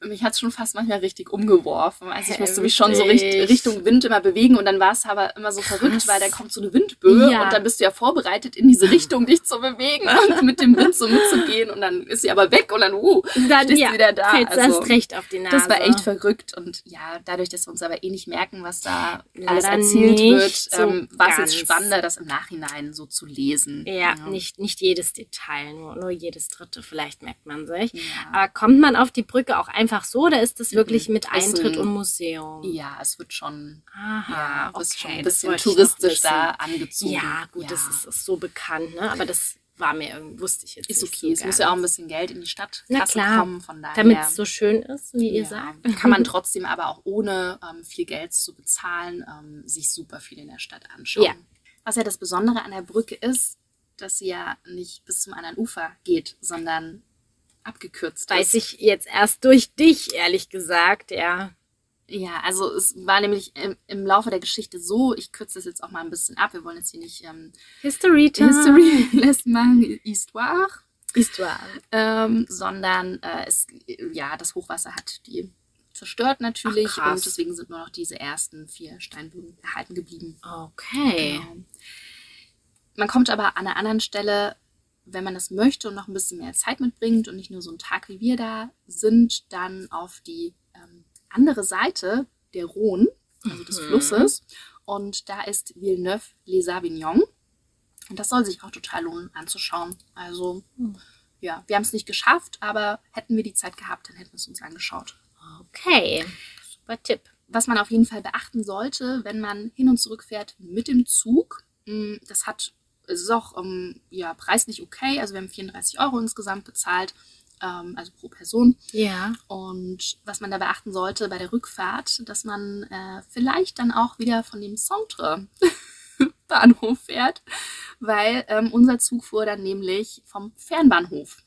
mich hat es schon fast manchmal richtig umgeworfen. Also ich musste mich schon so richt. Richtung Wind immer bewegen und dann war es aber immer so verrückt, weil dann kommt so eine Windböe Ja. und dann bist du ja vorbereitet, in diese Richtung dich zu bewegen und mit dem Wind so mitzugehen und dann ist sie aber weg und dann, uh, Dann stehst ja, du wieder da. fällt Also, erst recht auf die Nase. das war echt verrückt und ja, dadurch, dass wir uns aber eh nicht merken, was da alles Leider erzählt wird, so ähm, war es jetzt spannender, das im Nachhinein so zu lesen. Ja, nicht, nicht jedes Detail, nur, nur jedes dritte, vielleicht merkt man sich. Ja. Aber kommt man auf die Brücke auch einfach so oder ist das wirklich Mhm. mit Ist Eintritt ein- und Museum? Ja, es wird schon, Aha, ja, okay. ist schon ein bisschen touristisch da angezogen. Ja, gut, das ist, ist so bekannt, ne? Aber das war mir wusste ich jetzt Ist nicht okay, so es muss ja auch ein bisschen Geld in die klar, kommen, von daher. Damit es so schön ist, wie ihr ja, sagt. Kann man trotzdem aber auch ohne ähm, viel Geld zu bezahlen, ähm, sich super viel in der Stadt anschauen. Ja. Was ja das Besondere an der Brücke ist, dass sie ja nicht bis zum anderen Ufer geht, sondern abgekürzt Weiß ist. ich jetzt erst durch dich, ehrlich gesagt, ja. Ja, also es war nämlich im, im Laufe der Geschichte so, ich kürze das jetzt auch mal ein bisschen ab, wir wollen jetzt hier nicht ähm, History Time. History lässt mal Histoire, Histoire. ähm, sondern äh, es, ja, das Hochwasser hat die zerstört natürlich Ach, und deswegen sind nur noch diese ersten vier Steinbögen erhalten geblieben. Okay. Genau. Man kommt aber an einer anderen Stelle, wenn man das möchte und noch ein bisschen mehr Zeit mitbringt und nicht nur so einen Tag wie wir da sind, dann auf die ähm, andere Seite der Rhone, also des Mhm. Flusses. Und da ist Villeneuve-les-Avignon. Und das soll sich auch total lohnen anzuschauen. Also, Mhm. ja, wir haben es nicht geschafft, aber hätten wir die Zeit gehabt, dann hätten wir es uns angeschaut. Okay. Super Tipp. was man auf jeden Fall beachten sollte, wenn man hin und zurück fährt mit dem Zug. mm, Das hat, es ist auch ähm, ja, preislich okay. Also wir haben 34 Euro insgesamt bezahlt, ähm, also pro Person. Ja. Und was man da beachten sollte bei der Rückfahrt, dass man äh, vielleicht dann auch wieder von dem Centre Bahnhof fährt, weil ähm, unser Zug fuhr dann nämlich vom Fernbahnhof.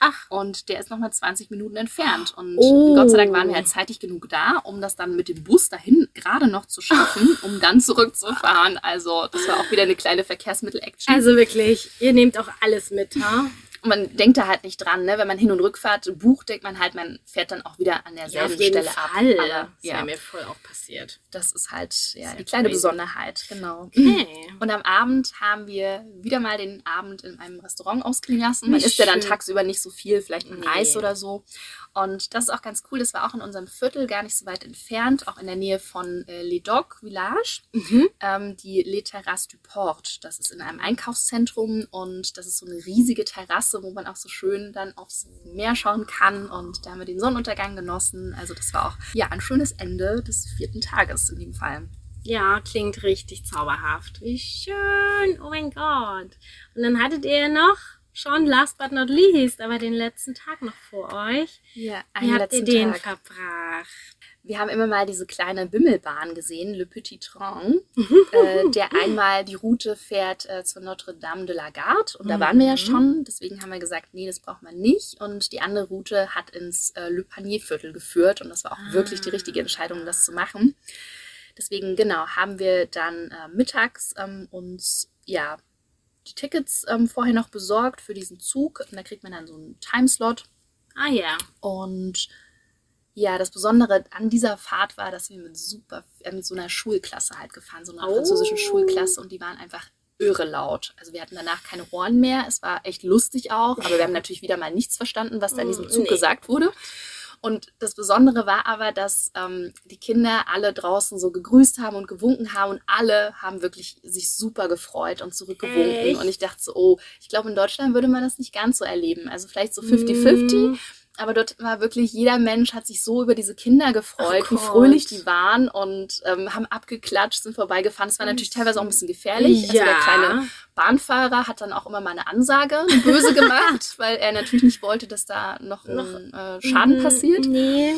Ach. Und der ist nochmal 20 Minuten entfernt. Und Oh. Gott sei Dank waren wir halt zeitig genug da, um das dann mit dem Bus dahin gerade noch zu schaffen, um dann zurückzufahren. Also das war auch wieder eine kleine Verkehrsmittel-Action. Also wirklich, ihr nehmt auch alles mit, ha? Und man denkt da halt nicht dran, ne? Wenn man Hin- und Rückfahrt bucht, denkt man halt, man fährt dann auch wieder an Ja, derselben auf jeden Stelle Fall. ab. Aber Das ja, wäre mir voll auch passiert. das ist halt ja, die kleine crazy. Besonderheit, genau. Okay. Und am Abend haben wir wieder mal den Abend in einem Restaurant ausklingen lassen. Man isst ja dann tagsüber nicht so viel, vielleicht ein Nee. Eis oder so. Und das ist auch ganz cool. Das war auch in unserem Viertel gar nicht so weit entfernt, auch in der Nähe von äh, Les Docs Village, Mhm. ähm, die Les Terrasses du Port. Das ist in einem Einkaufszentrum und das ist so eine riesige Terrasse, wo man auch so schön dann aufs Meer schauen kann. Und da haben wir den Sonnenuntergang genossen. Also das war auch ja ein schönes Ende des vierten Tages in dem Fall. Ja, klingt richtig zauberhaft. Wie schön. Oh mein Gott. Und dann hattet ihr noch schon last but not least, aber den letzten Tag noch vor euch. Ja, Wie habt ihr den verbracht? Wir haben immer mal diese kleine Bimmelbahn gesehen, Le Petit Train, Mhm. äh, der einmal die Route fährt äh, zur Notre-Dame de la Garde. Und da waren wir ja Mhm. schon, deswegen haben wir gesagt, nee, das braucht man nicht. Und die andere Route hat ins äh, Le Panier-Viertel geführt. Und das war auch wirklich die richtige Entscheidung, das zu machen. Deswegen, genau, haben wir dann äh, mittags ähm, uns, ja, die Tickets ähm, vorher noch besorgt für diesen Zug. Und da kriegt man dann so einen Timeslot. Ah ja. Und ja, das Besondere an dieser Fahrt war, dass wir mit super, äh, mit so einer Schulklasse halt gefahren, so einer Oh. französischen Schulklasse und die waren einfach irre laut. Also wir hatten danach keine Ohren mehr. Es war echt lustig auch, aber wir haben natürlich wieder mal nichts verstanden, was da in diesem Zug Nee. gesagt wurde. Und das Besondere war aber, dass ähm, die Kinder alle draußen so gegrüßt haben und gewunken haben und alle haben wirklich sich super gefreut und zurückgewunken. Echt? Und ich dachte so, oh, ich glaube, in Deutschland würde man das nicht ganz so erleben. Also vielleicht so 50-50. Mm. Aber dort war wirklich, jeder Mensch hat sich so über diese Kinder gefreut, Ach wie fröhlich die waren und ähm, haben abgeklatscht, sind vorbeigefahren. Es war natürlich teilweise auch ein bisschen gefährlich. Also der Ja. kleine Bahnfahrer hat dann auch immer mal eine Ansage, böse gemacht, weil er natürlich nicht wollte, dass da noch ein äh, Schaden Mm, passiert. Nee.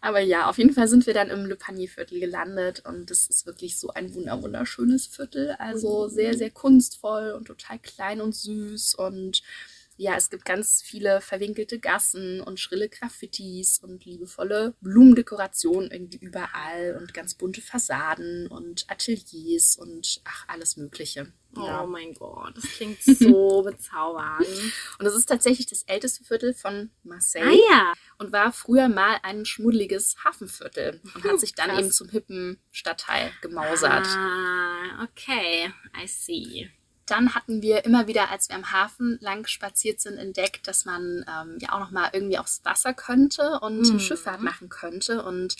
Aber ja, auf jeden Fall sind wir dann im Le Panier-Viertel gelandet und das ist wirklich so ein wunderschönes Viertel. Also sehr, sehr kunstvoll und total klein und süß und ja, es gibt ganz viele verwinkelte Gassen und schrille Graffitis und liebevolle Blumendekorationen irgendwie überall und ganz bunte Fassaden und Ateliers und ach, alles Mögliche. Ja. Oh mein Gott, das klingt so bezaubernd. Und es ist tatsächlich das älteste Viertel von Marseille Ah ja. und war früher mal ein schmuddeliges Hafenviertel und hat sich dann Krass. eben zum hippen Stadtteil gemausert. Ah, okay, I see. Dann hatten wir immer wieder, als wir am Hafen lang spaziert sind, entdeckt, dass man ähm, ja auch noch mal irgendwie aufs Wasser könnte und Mhm. Schifffahrt machen könnte. Und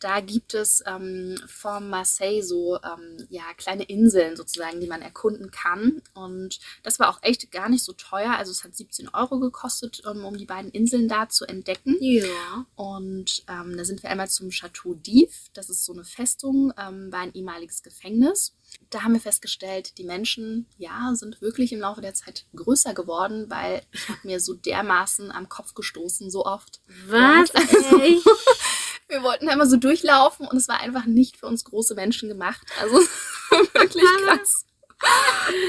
da gibt es ähm, vor Marseille so ähm, ja, kleine Inseln sozusagen, die man erkunden kann. Und das war auch echt gar nicht so teuer. Also es hat 17 Euro gekostet, ähm, um die beiden Inseln da zu entdecken. Ja. Und ähm, da sind wir einmal zum Chateau d'If. Das ist so eine Festung, ähm, war ein ehemaliges Gefängnis. Da haben wir festgestellt, die Menschen, ja, sind wirklich im Laufe der Zeit größer geworden, weil ich habe mir so dermaßen am Kopf gestoßen, so oft. Was? Und- Echt? Wir wollten immer so durchlaufen und es war einfach nicht für uns große Menschen gemacht. Also wirklich krass.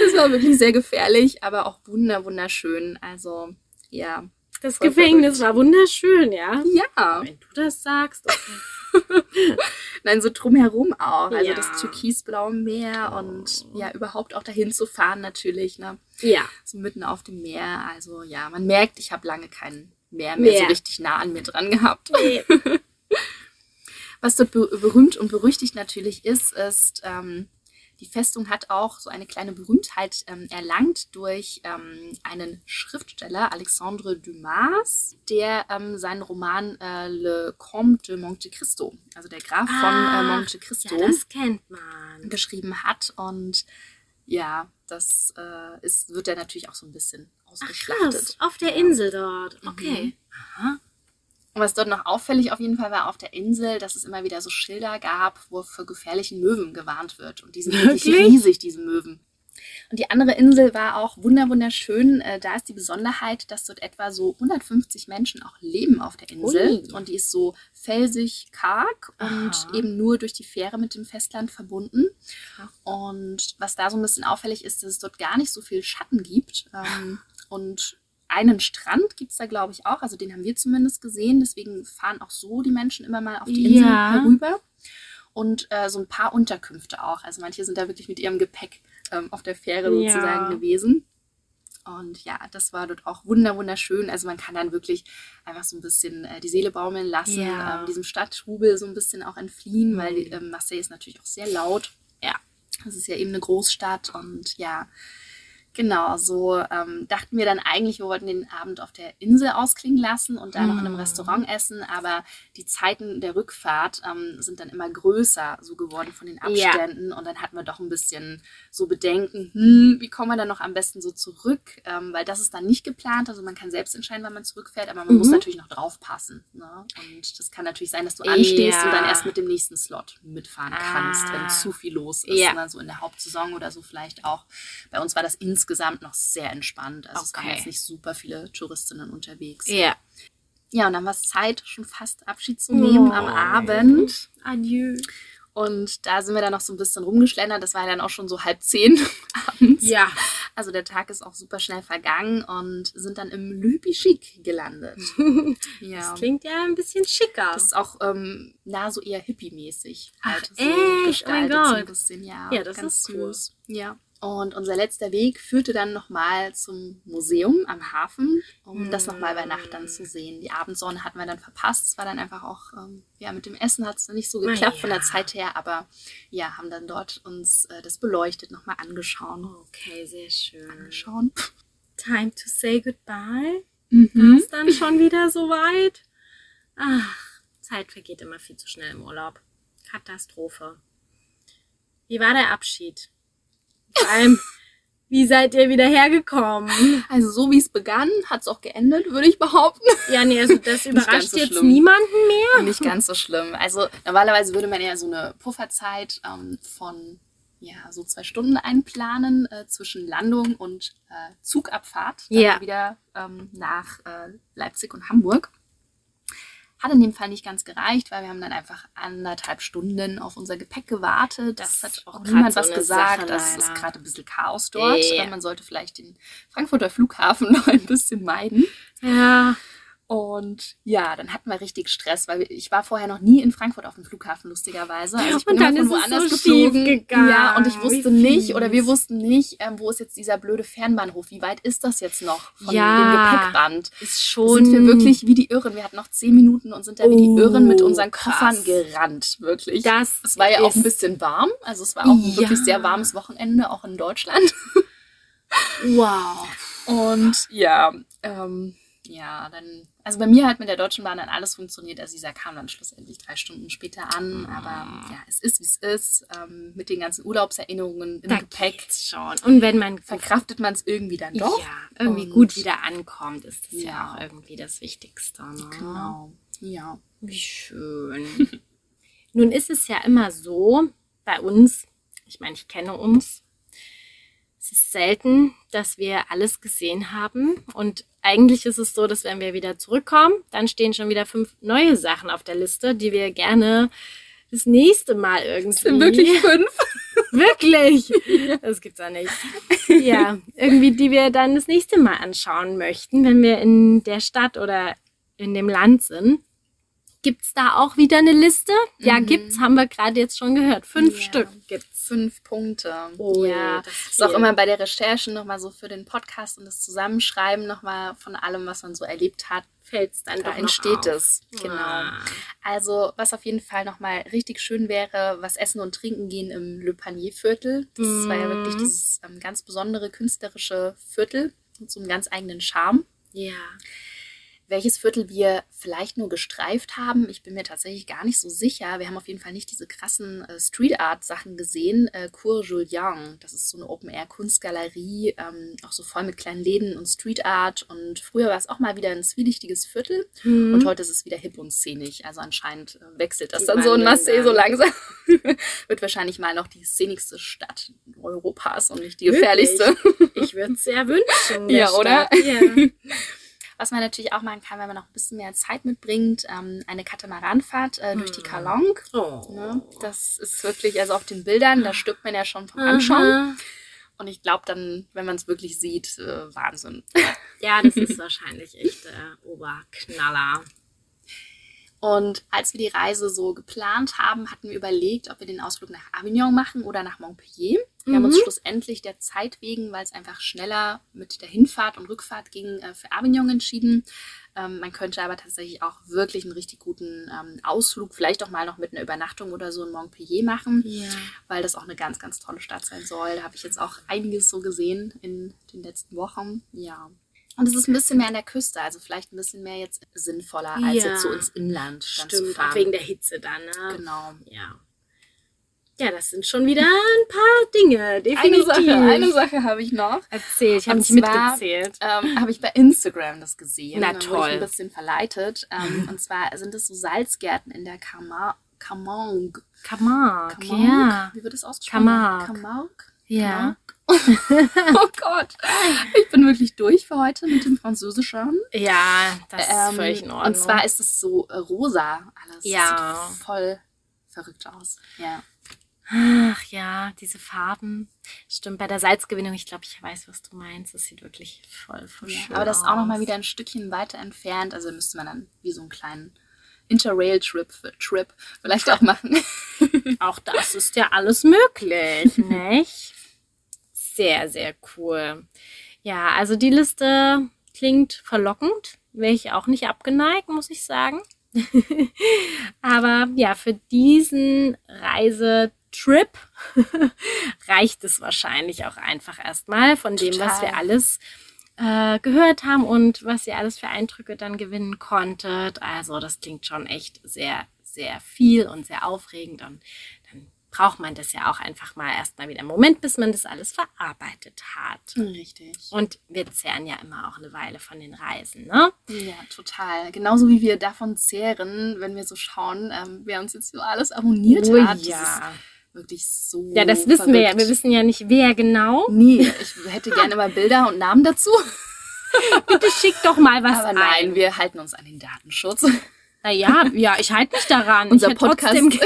Es war wirklich sehr gefährlich, aber auch wunder, wunderschön. Also, ja. Das Gefängnis verrückt. war wunderschön, ja. Ja. Wenn du das sagst. Okay. Nein, so drumherum auch. Also Ja. das türkisblaue Meer und ja, überhaupt auch dahin zu fahren natürlich, ne? Ja. So mitten auf dem Meer. Also ja, man merkt, ich habe lange kein Meer mehr so Meer. richtig nah an mir dran gehabt. Nee. Was dort be berühmt und berüchtigt natürlich ist, ist, ähm, die Festung hat auch so eine kleine Berühmtheit ähm, erlangt durch ähm, einen Schriftsteller, Alexandre Dumas, der ähm, seinen Roman äh, Le Comte de Monte Cristo, also der Graf von Ah, äh, Monte Cristo, Ja, geschrieben hat. Und ja, das äh, ist, wird ja natürlich auch so ein bisschen Ach ausgeschlachtet. krass, auf der. Insel dort. Okay. Und was dort noch auffällig auf jeden Fall war auf der Insel, dass es immer wieder so Schilder gab, wo für gefährlichen Möwen gewarnt wird. Und die sind wirklich Wirklich? riesig, diese Möwen. Und die andere Insel war auch wunder wunderschön. Äh, Da ist die Besonderheit, dass dort etwa so 150 Menschen auch leben auf der Insel. Ui. Und die ist so felsig karg und Aha. eben nur durch die Fähre mit dem Festland verbunden. Und was da so ein bisschen auffällig ist, dass es dort gar nicht so viel Schatten gibt. Ähm, und einen Strand gibt es da, glaube ich, auch. Also den haben wir zumindest gesehen. Deswegen fahren auch so die Menschen immer mal auf die Insel Ja. herüber. Und äh, so ein paar Unterkünfte auch. Also manche sind da wirklich mit ihrem Gepäck ähm, auf der Fähre Ja. sozusagen gewesen. Und ja, das war dort auch wunder wunderschön. Also man kann dann wirklich einfach so ein bisschen äh, die Seele baumeln lassen, Ja. ähm, diesem Stadttrubel so ein bisschen auch entfliehen, weil Mhm. ähm, Marseille ist natürlich auch sehr laut. Ja. Es ist ja eben eine Großstadt und ja, genau, so ähm, dachten wir dann eigentlich, wir wollten den Abend auf der Insel ausklingen lassen und da noch in einem Mhm. Restaurant essen, aber die Zeiten der Rückfahrt ähm, sind dann immer größer so geworden von den Ja. Abständen und dann hatten wir doch ein bisschen so Bedenken, hm, wie kommen wir dann noch am besten so zurück, ähm, weil das ist dann nicht geplant, also man kann selbst entscheiden, wann man zurückfährt, aber man muss Mhm. natürlich noch draufpassen. Ne? Und das kann natürlich sein, dass du anstehst Ja. und dann erst mit dem nächsten Slot mitfahren kannst, Ah. wenn zu viel los ist. Ja. Ne? So in der Hauptsaison oder so vielleicht auch. Bei uns war das insgesamt noch sehr entspannt. Also es waren Okay. jetzt nicht super viele Touristinnen unterwegs. Ja. Ja, und dann war es Zeit, schon fast Abschied zu nehmen am Oh. Abend. Adieu. Und da sind wir dann noch so ein bisschen rumgeschlendert. Das war dann auch schon so halb zehn abends. Ja. Also der Tag ist auch super schnell vergangen und sind dann im Le Bichic gelandet. ja. Das klingt ja ein bisschen schicker. Das ist auch ähm, na so eher hippie-mäßig. Ach, halt so echt? Oh mein Gott. bisschen, ja. Ja, das ganz ist cool. süß. Ja. Und unser letzter Weg führte dann nochmal zum Museum am Hafen, um das nochmal bei Nacht dann zu sehen. Die Abendsonne hatten wir dann verpasst. Es war dann einfach auch, ähm, ja, mit dem Essen hat es nicht so geklappt von der ja. Zeit her, aber ja, haben dann dort uns äh, das beleuchtet nochmal angeschaut. Okay, sehr schön. angeschaut. Time to say goodbye. Mhm. Ist dann schon wieder soweit? Ach, Zeit vergeht immer viel zu schnell im Urlaub. Katastrophe. Wie war der Abschied? Vor allem, wie seid ihr wieder hergekommen? Also so wie es begann, hat es auch geendet, würde ich behaupten. Ja, nee, also das überrascht so jetzt schlimm. niemanden mehr. Nicht ganz so schlimm. Also normalerweise würde man ja so eine Pufferzeit ähm, von ja, so zwei Stunden einplanen äh, zwischen Landung und äh, Zugabfahrt dann Ja. wieder ähm, nach äh, Leipzig und Hamburg. Hat in dem Fall nicht ganz gereicht, weil wir haben dann einfach anderthalb Stunden auf unser Gepäck gewartet. Das, das hat auch niemand so was gesagt. Sache, das ist gerade ein bisschen Chaos dort. Yeah. Man sollte vielleicht den Frankfurter Flughafen noch ein bisschen meiden. Ja. Und ja, dann hatten wir richtig Stress, weil ich war vorher noch nie in Frankfurt auf dem Flughafen, lustigerweise. Also ich bin und dann immer von woanders so geflogen. Gegangen. Ja, und ich wusste nicht, oder wir wussten nicht, ähm, wo ist jetzt dieser blöde Fernbahnhof? Wie weit ist das jetzt noch von ja, dem Gepäckband? Ist schon. Sind wir wirklich wie die Irren. Wir hatten noch zehn Minuten und sind da oh, wie die oh, Irren mit unseren Koffern krass. gerannt, wirklich. Das es war ja auch ein bisschen warm. Also es war auch ein wirklich sehr warmes Wochenende, auch in Deutschland. wow. Und ja, ähm, ja, dann, also bei mir hat mit der Deutschen Bahn dann alles funktioniert. Also dieser kam dann schlussendlich drei Stunden später an. Aber ja, es ist, wie es ist. Ähm, mit den ganzen Urlaubserinnerungen im da Gepäck. schon. Und wenn man verkraftet man es irgendwie dann doch. Ja, irgendwie Und, gut wieder ankommt, ist das ja. ja, auch irgendwie das Wichtigste. Ne? Genau. Ja. Wie schön. Nun ist es ja immer so bei uns, ich meine, ich kenne uns, es ist selten, dass wir alles gesehen haben und eigentlich ist es so, dass wenn wir wieder zurückkommen, dann stehen schon wieder fünf neue Sachen auf der Liste, die wir gerne das nächste Mal irgendwie. Das sind wirklich fünf. wirklich? Das gibt's ja nicht. Ja, irgendwie, die wir dann das nächste Mal anschauen möchten, wenn wir in der Stadt oder in dem Land sind. Gibt's da auch wieder eine Liste? Ja, mhm. gibt's, haben wir gerade jetzt schon gehört. Fünf ja. Stück gibt's fünf Punkte. Oh ja. Das ist auch immer bei der Recherche nochmal so für den Podcast und das Zusammenschreiben nochmal von allem, was man so erlebt hat, fällt es dann da entsteht es. Genau. Ah. Also, was auf jeden Fall nochmal richtig schön wäre, was Essen und Trinken gehen im Le Panier Viertel. Das mm. war ja wirklich mhm. dieses ähm, ganz besondere künstlerische Viertel mit so einem ganz eigenen Charme. Ja welches Viertel wir vielleicht nur gestreift haben. Ich bin mir tatsächlich gar nicht so sicher. Wir haben auf jeden Fall nicht diese krassen äh, Street Art Sachen gesehen. Äh, Cour Julien, das ist so eine Open Air Kunstgalerie, ähm, auch so voll mit kleinen Läden und Street Art. Und früher war es auch mal wieder ein zwielichtiges Viertel mhm. und heute ist es wieder hip und szenig. Also anscheinend äh, wechselt das die dann so in Marseille so langsam. Wird wahrscheinlich mal noch die szenigste Stadt Europas und nicht die gefährlichste. Ich würde es sehr wünschen. Ja, oder? Ja. Was man natürlich auch machen kann, wenn man noch ein bisschen mehr Zeit mitbringt, ähm, eine Katamaranfahrt äh, durch die Kalong. Hm. Oh. Ne? Das ist wirklich, also auf den Bildern, da stirbt man ja schon vom Anschauen. Und ich glaube dann, wenn man es wirklich sieht, äh, Wahnsinn. Ja, das ist wahrscheinlich echt der Oberknaller. Und als wir die Reise so geplant haben, hatten wir überlegt, ob wir den Ausflug nach Avignon machen oder nach Montpellier. Wir mhm. haben uns mhm. schlussendlich der Zeit wegen, weil es einfach schneller mit der Hinfahrt und Rückfahrt ging, äh, für Avignon entschieden. Ähm, man könnte aber tatsächlich auch wirklich einen richtig guten ähm, Ausflug, vielleicht auch mal noch mit einer Übernachtung oder so in Montpellier machen, ja. weil das auch eine ganz, ganz tolle Stadt sein soll. Da habe ich jetzt auch einiges so gesehen in den letzten Wochen. Ja. Und es ist ein bisschen mehr an der Küste, also vielleicht ein bisschen mehr jetzt sinnvoller als ja. jetzt so ins Inland. Stimmt, auch wegen der Hitze dann, ne? Genau. Ja. Ja, das sind schon wieder ein paar Dinge, definitiv. Eine Sache, eine Sache habe ich noch. Erzähl, ich habe nicht mitgezählt. Ähm, habe ich bei Instagram das gesehen. Na toll. Ich ein bisschen verleitet. Ähm, und zwar sind es so Salzgärten in der Camargue. Camargue. Ja. Wie wird das ausgesprochen? Camargue. Camargue? Ja. oh Gott. Ich bin wirklich durch für heute mit dem Französischen. Ja, das ist ähm, völlig in Ordnung. Und zwar ist es so rosa alles. Ja. Sieht voll verrückt aus. Ja. Ach ja, diese Farben. Stimmt, bei der Salzgewinnung, ich glaube, ich weiß, was du meinst. Das sieht wirklich voll, voll ja, schön Aber das ist auch nochmal wieder ein Stückchen weiter entfernt. Also müsste man dann wie so einen kleinen Interrail-Trip Trip vielleicht auch machen. auch das ist ja alles möglich, nicht? Sehr, sehr cool. Ja, also die Liste klingt verlockend. Wäre ich auch nicht abgeneigt, muss ich sagen. Aber ja, für diesen Reise Trip reicht es wahrscheinlich auch einfach erstmal von dem, Total. was wir alles äh, gehört haben und was ihr alles für Eindrücke dann gewinnen konntet. Also das klingt schon echt sehr, sehr viel und sehr aufregend und dann braucht man das ja auch einfach mal erstmal wieder einen Moment, bis man das alles verarbeitet hat. Richtig. Und wir zehren ja immer auch eine Weile von den Reisen, ne? Ja, total. Genauso wie wir davon zehren, wenn wir so schauen, ähm, wer uns jetzt so alles abonniert oh, hat. Ja wirklich so. Ja, das wissen verrückt. wir ja. Wir wissen ja nicht, wer genau. Nee, ich hätte gerne mal Bilder und Namen dazu. Bitte schick doch mal was Aber ein. nein, wir halten uns an den Datenschutz. Naja, ja, ich halte mich daran. Unser Podcast-.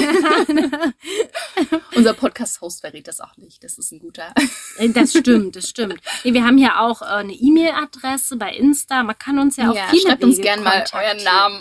Unser Podcast-Host verrät das auch nicht. Das ist ein guter. Äh, Das stimmt, das stimmt. Nee, wir haben ja auch äh, eine E-Mail-Adresse bei Insta. Man kann uns ja auf viele schreibt uns Wege gerne mal euren Namen.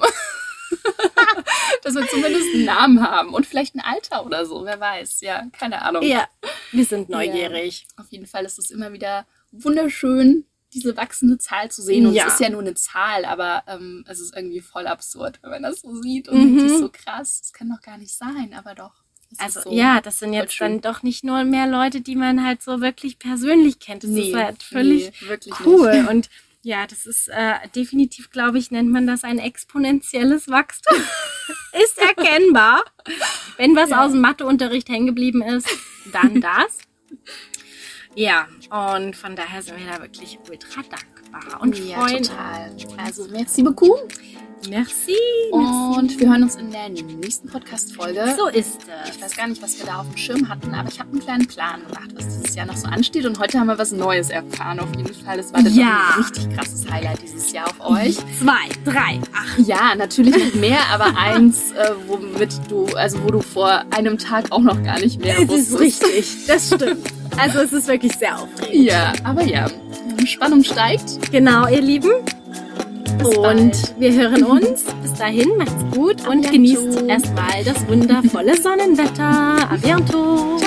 Dass wir zumindest einen Namen haben und vielleicht ein Alter oder so, wer weiß. Ja, keine Ahnung. Ja, wir sind neugierig. Auf jeden Fall ist es immer wieder wunderschön, diese wachsende Zahl zu sehen. Und Ja. es ist ja nur eine Zahl, aber ähm, es ist irgendwie voll absurd, wenn man das so sieht und Mhm. sich so krass. Das kann doch gar nicht sein, aber doch. Also ist so. ja, das sind jetzt schön. dann doch nicht nur mehr Leute, die man halt so wirklich persönlich kennt. Das ist halt völlig nee, wirklich cool. Nicht. Und ja, das ist äh, definitiv, glaube ich, nennt man das ein exponentielles Wachstum. ist erkennbar. Wenn was Ja. aus dem Matheunterricht hängen geblieben ist, dann das. Ja, und von daher sind wir da wirklich ultra dankbar und ja, freuen total. Also, merci beaucoup. Merci. Und wir hören uns in der nächsten Podcast-Folge. So ist Ich es. weiß gar nicht, was wir da auf dem Schirm hatten, aber ich habe einen kleinen Plan gemacht, was dieses Jahr noch so ansteht. Und heute haben wir was Neues erfahren. Auf jeden Fall. Es war Ja. ein richtig krasses Highlight dieses Jahr auf euch. Zwei, drei, ach. Ja, natürlich nicht mehr, aber eins, äh, womit du, also wo du vor einem Tag auch noch gar nicht mehr Das ist wusstest. richtig. Das stimmt. Also es ist wirklich sehr aufregend. Ja, aber ja, die Spannung steigt. Genau, ihr Lieben. Bis und bald. wir hören uns. Bis dahin, macht's gut und genießt erstmal das wundervolle Sonnenwetter. A bientôt.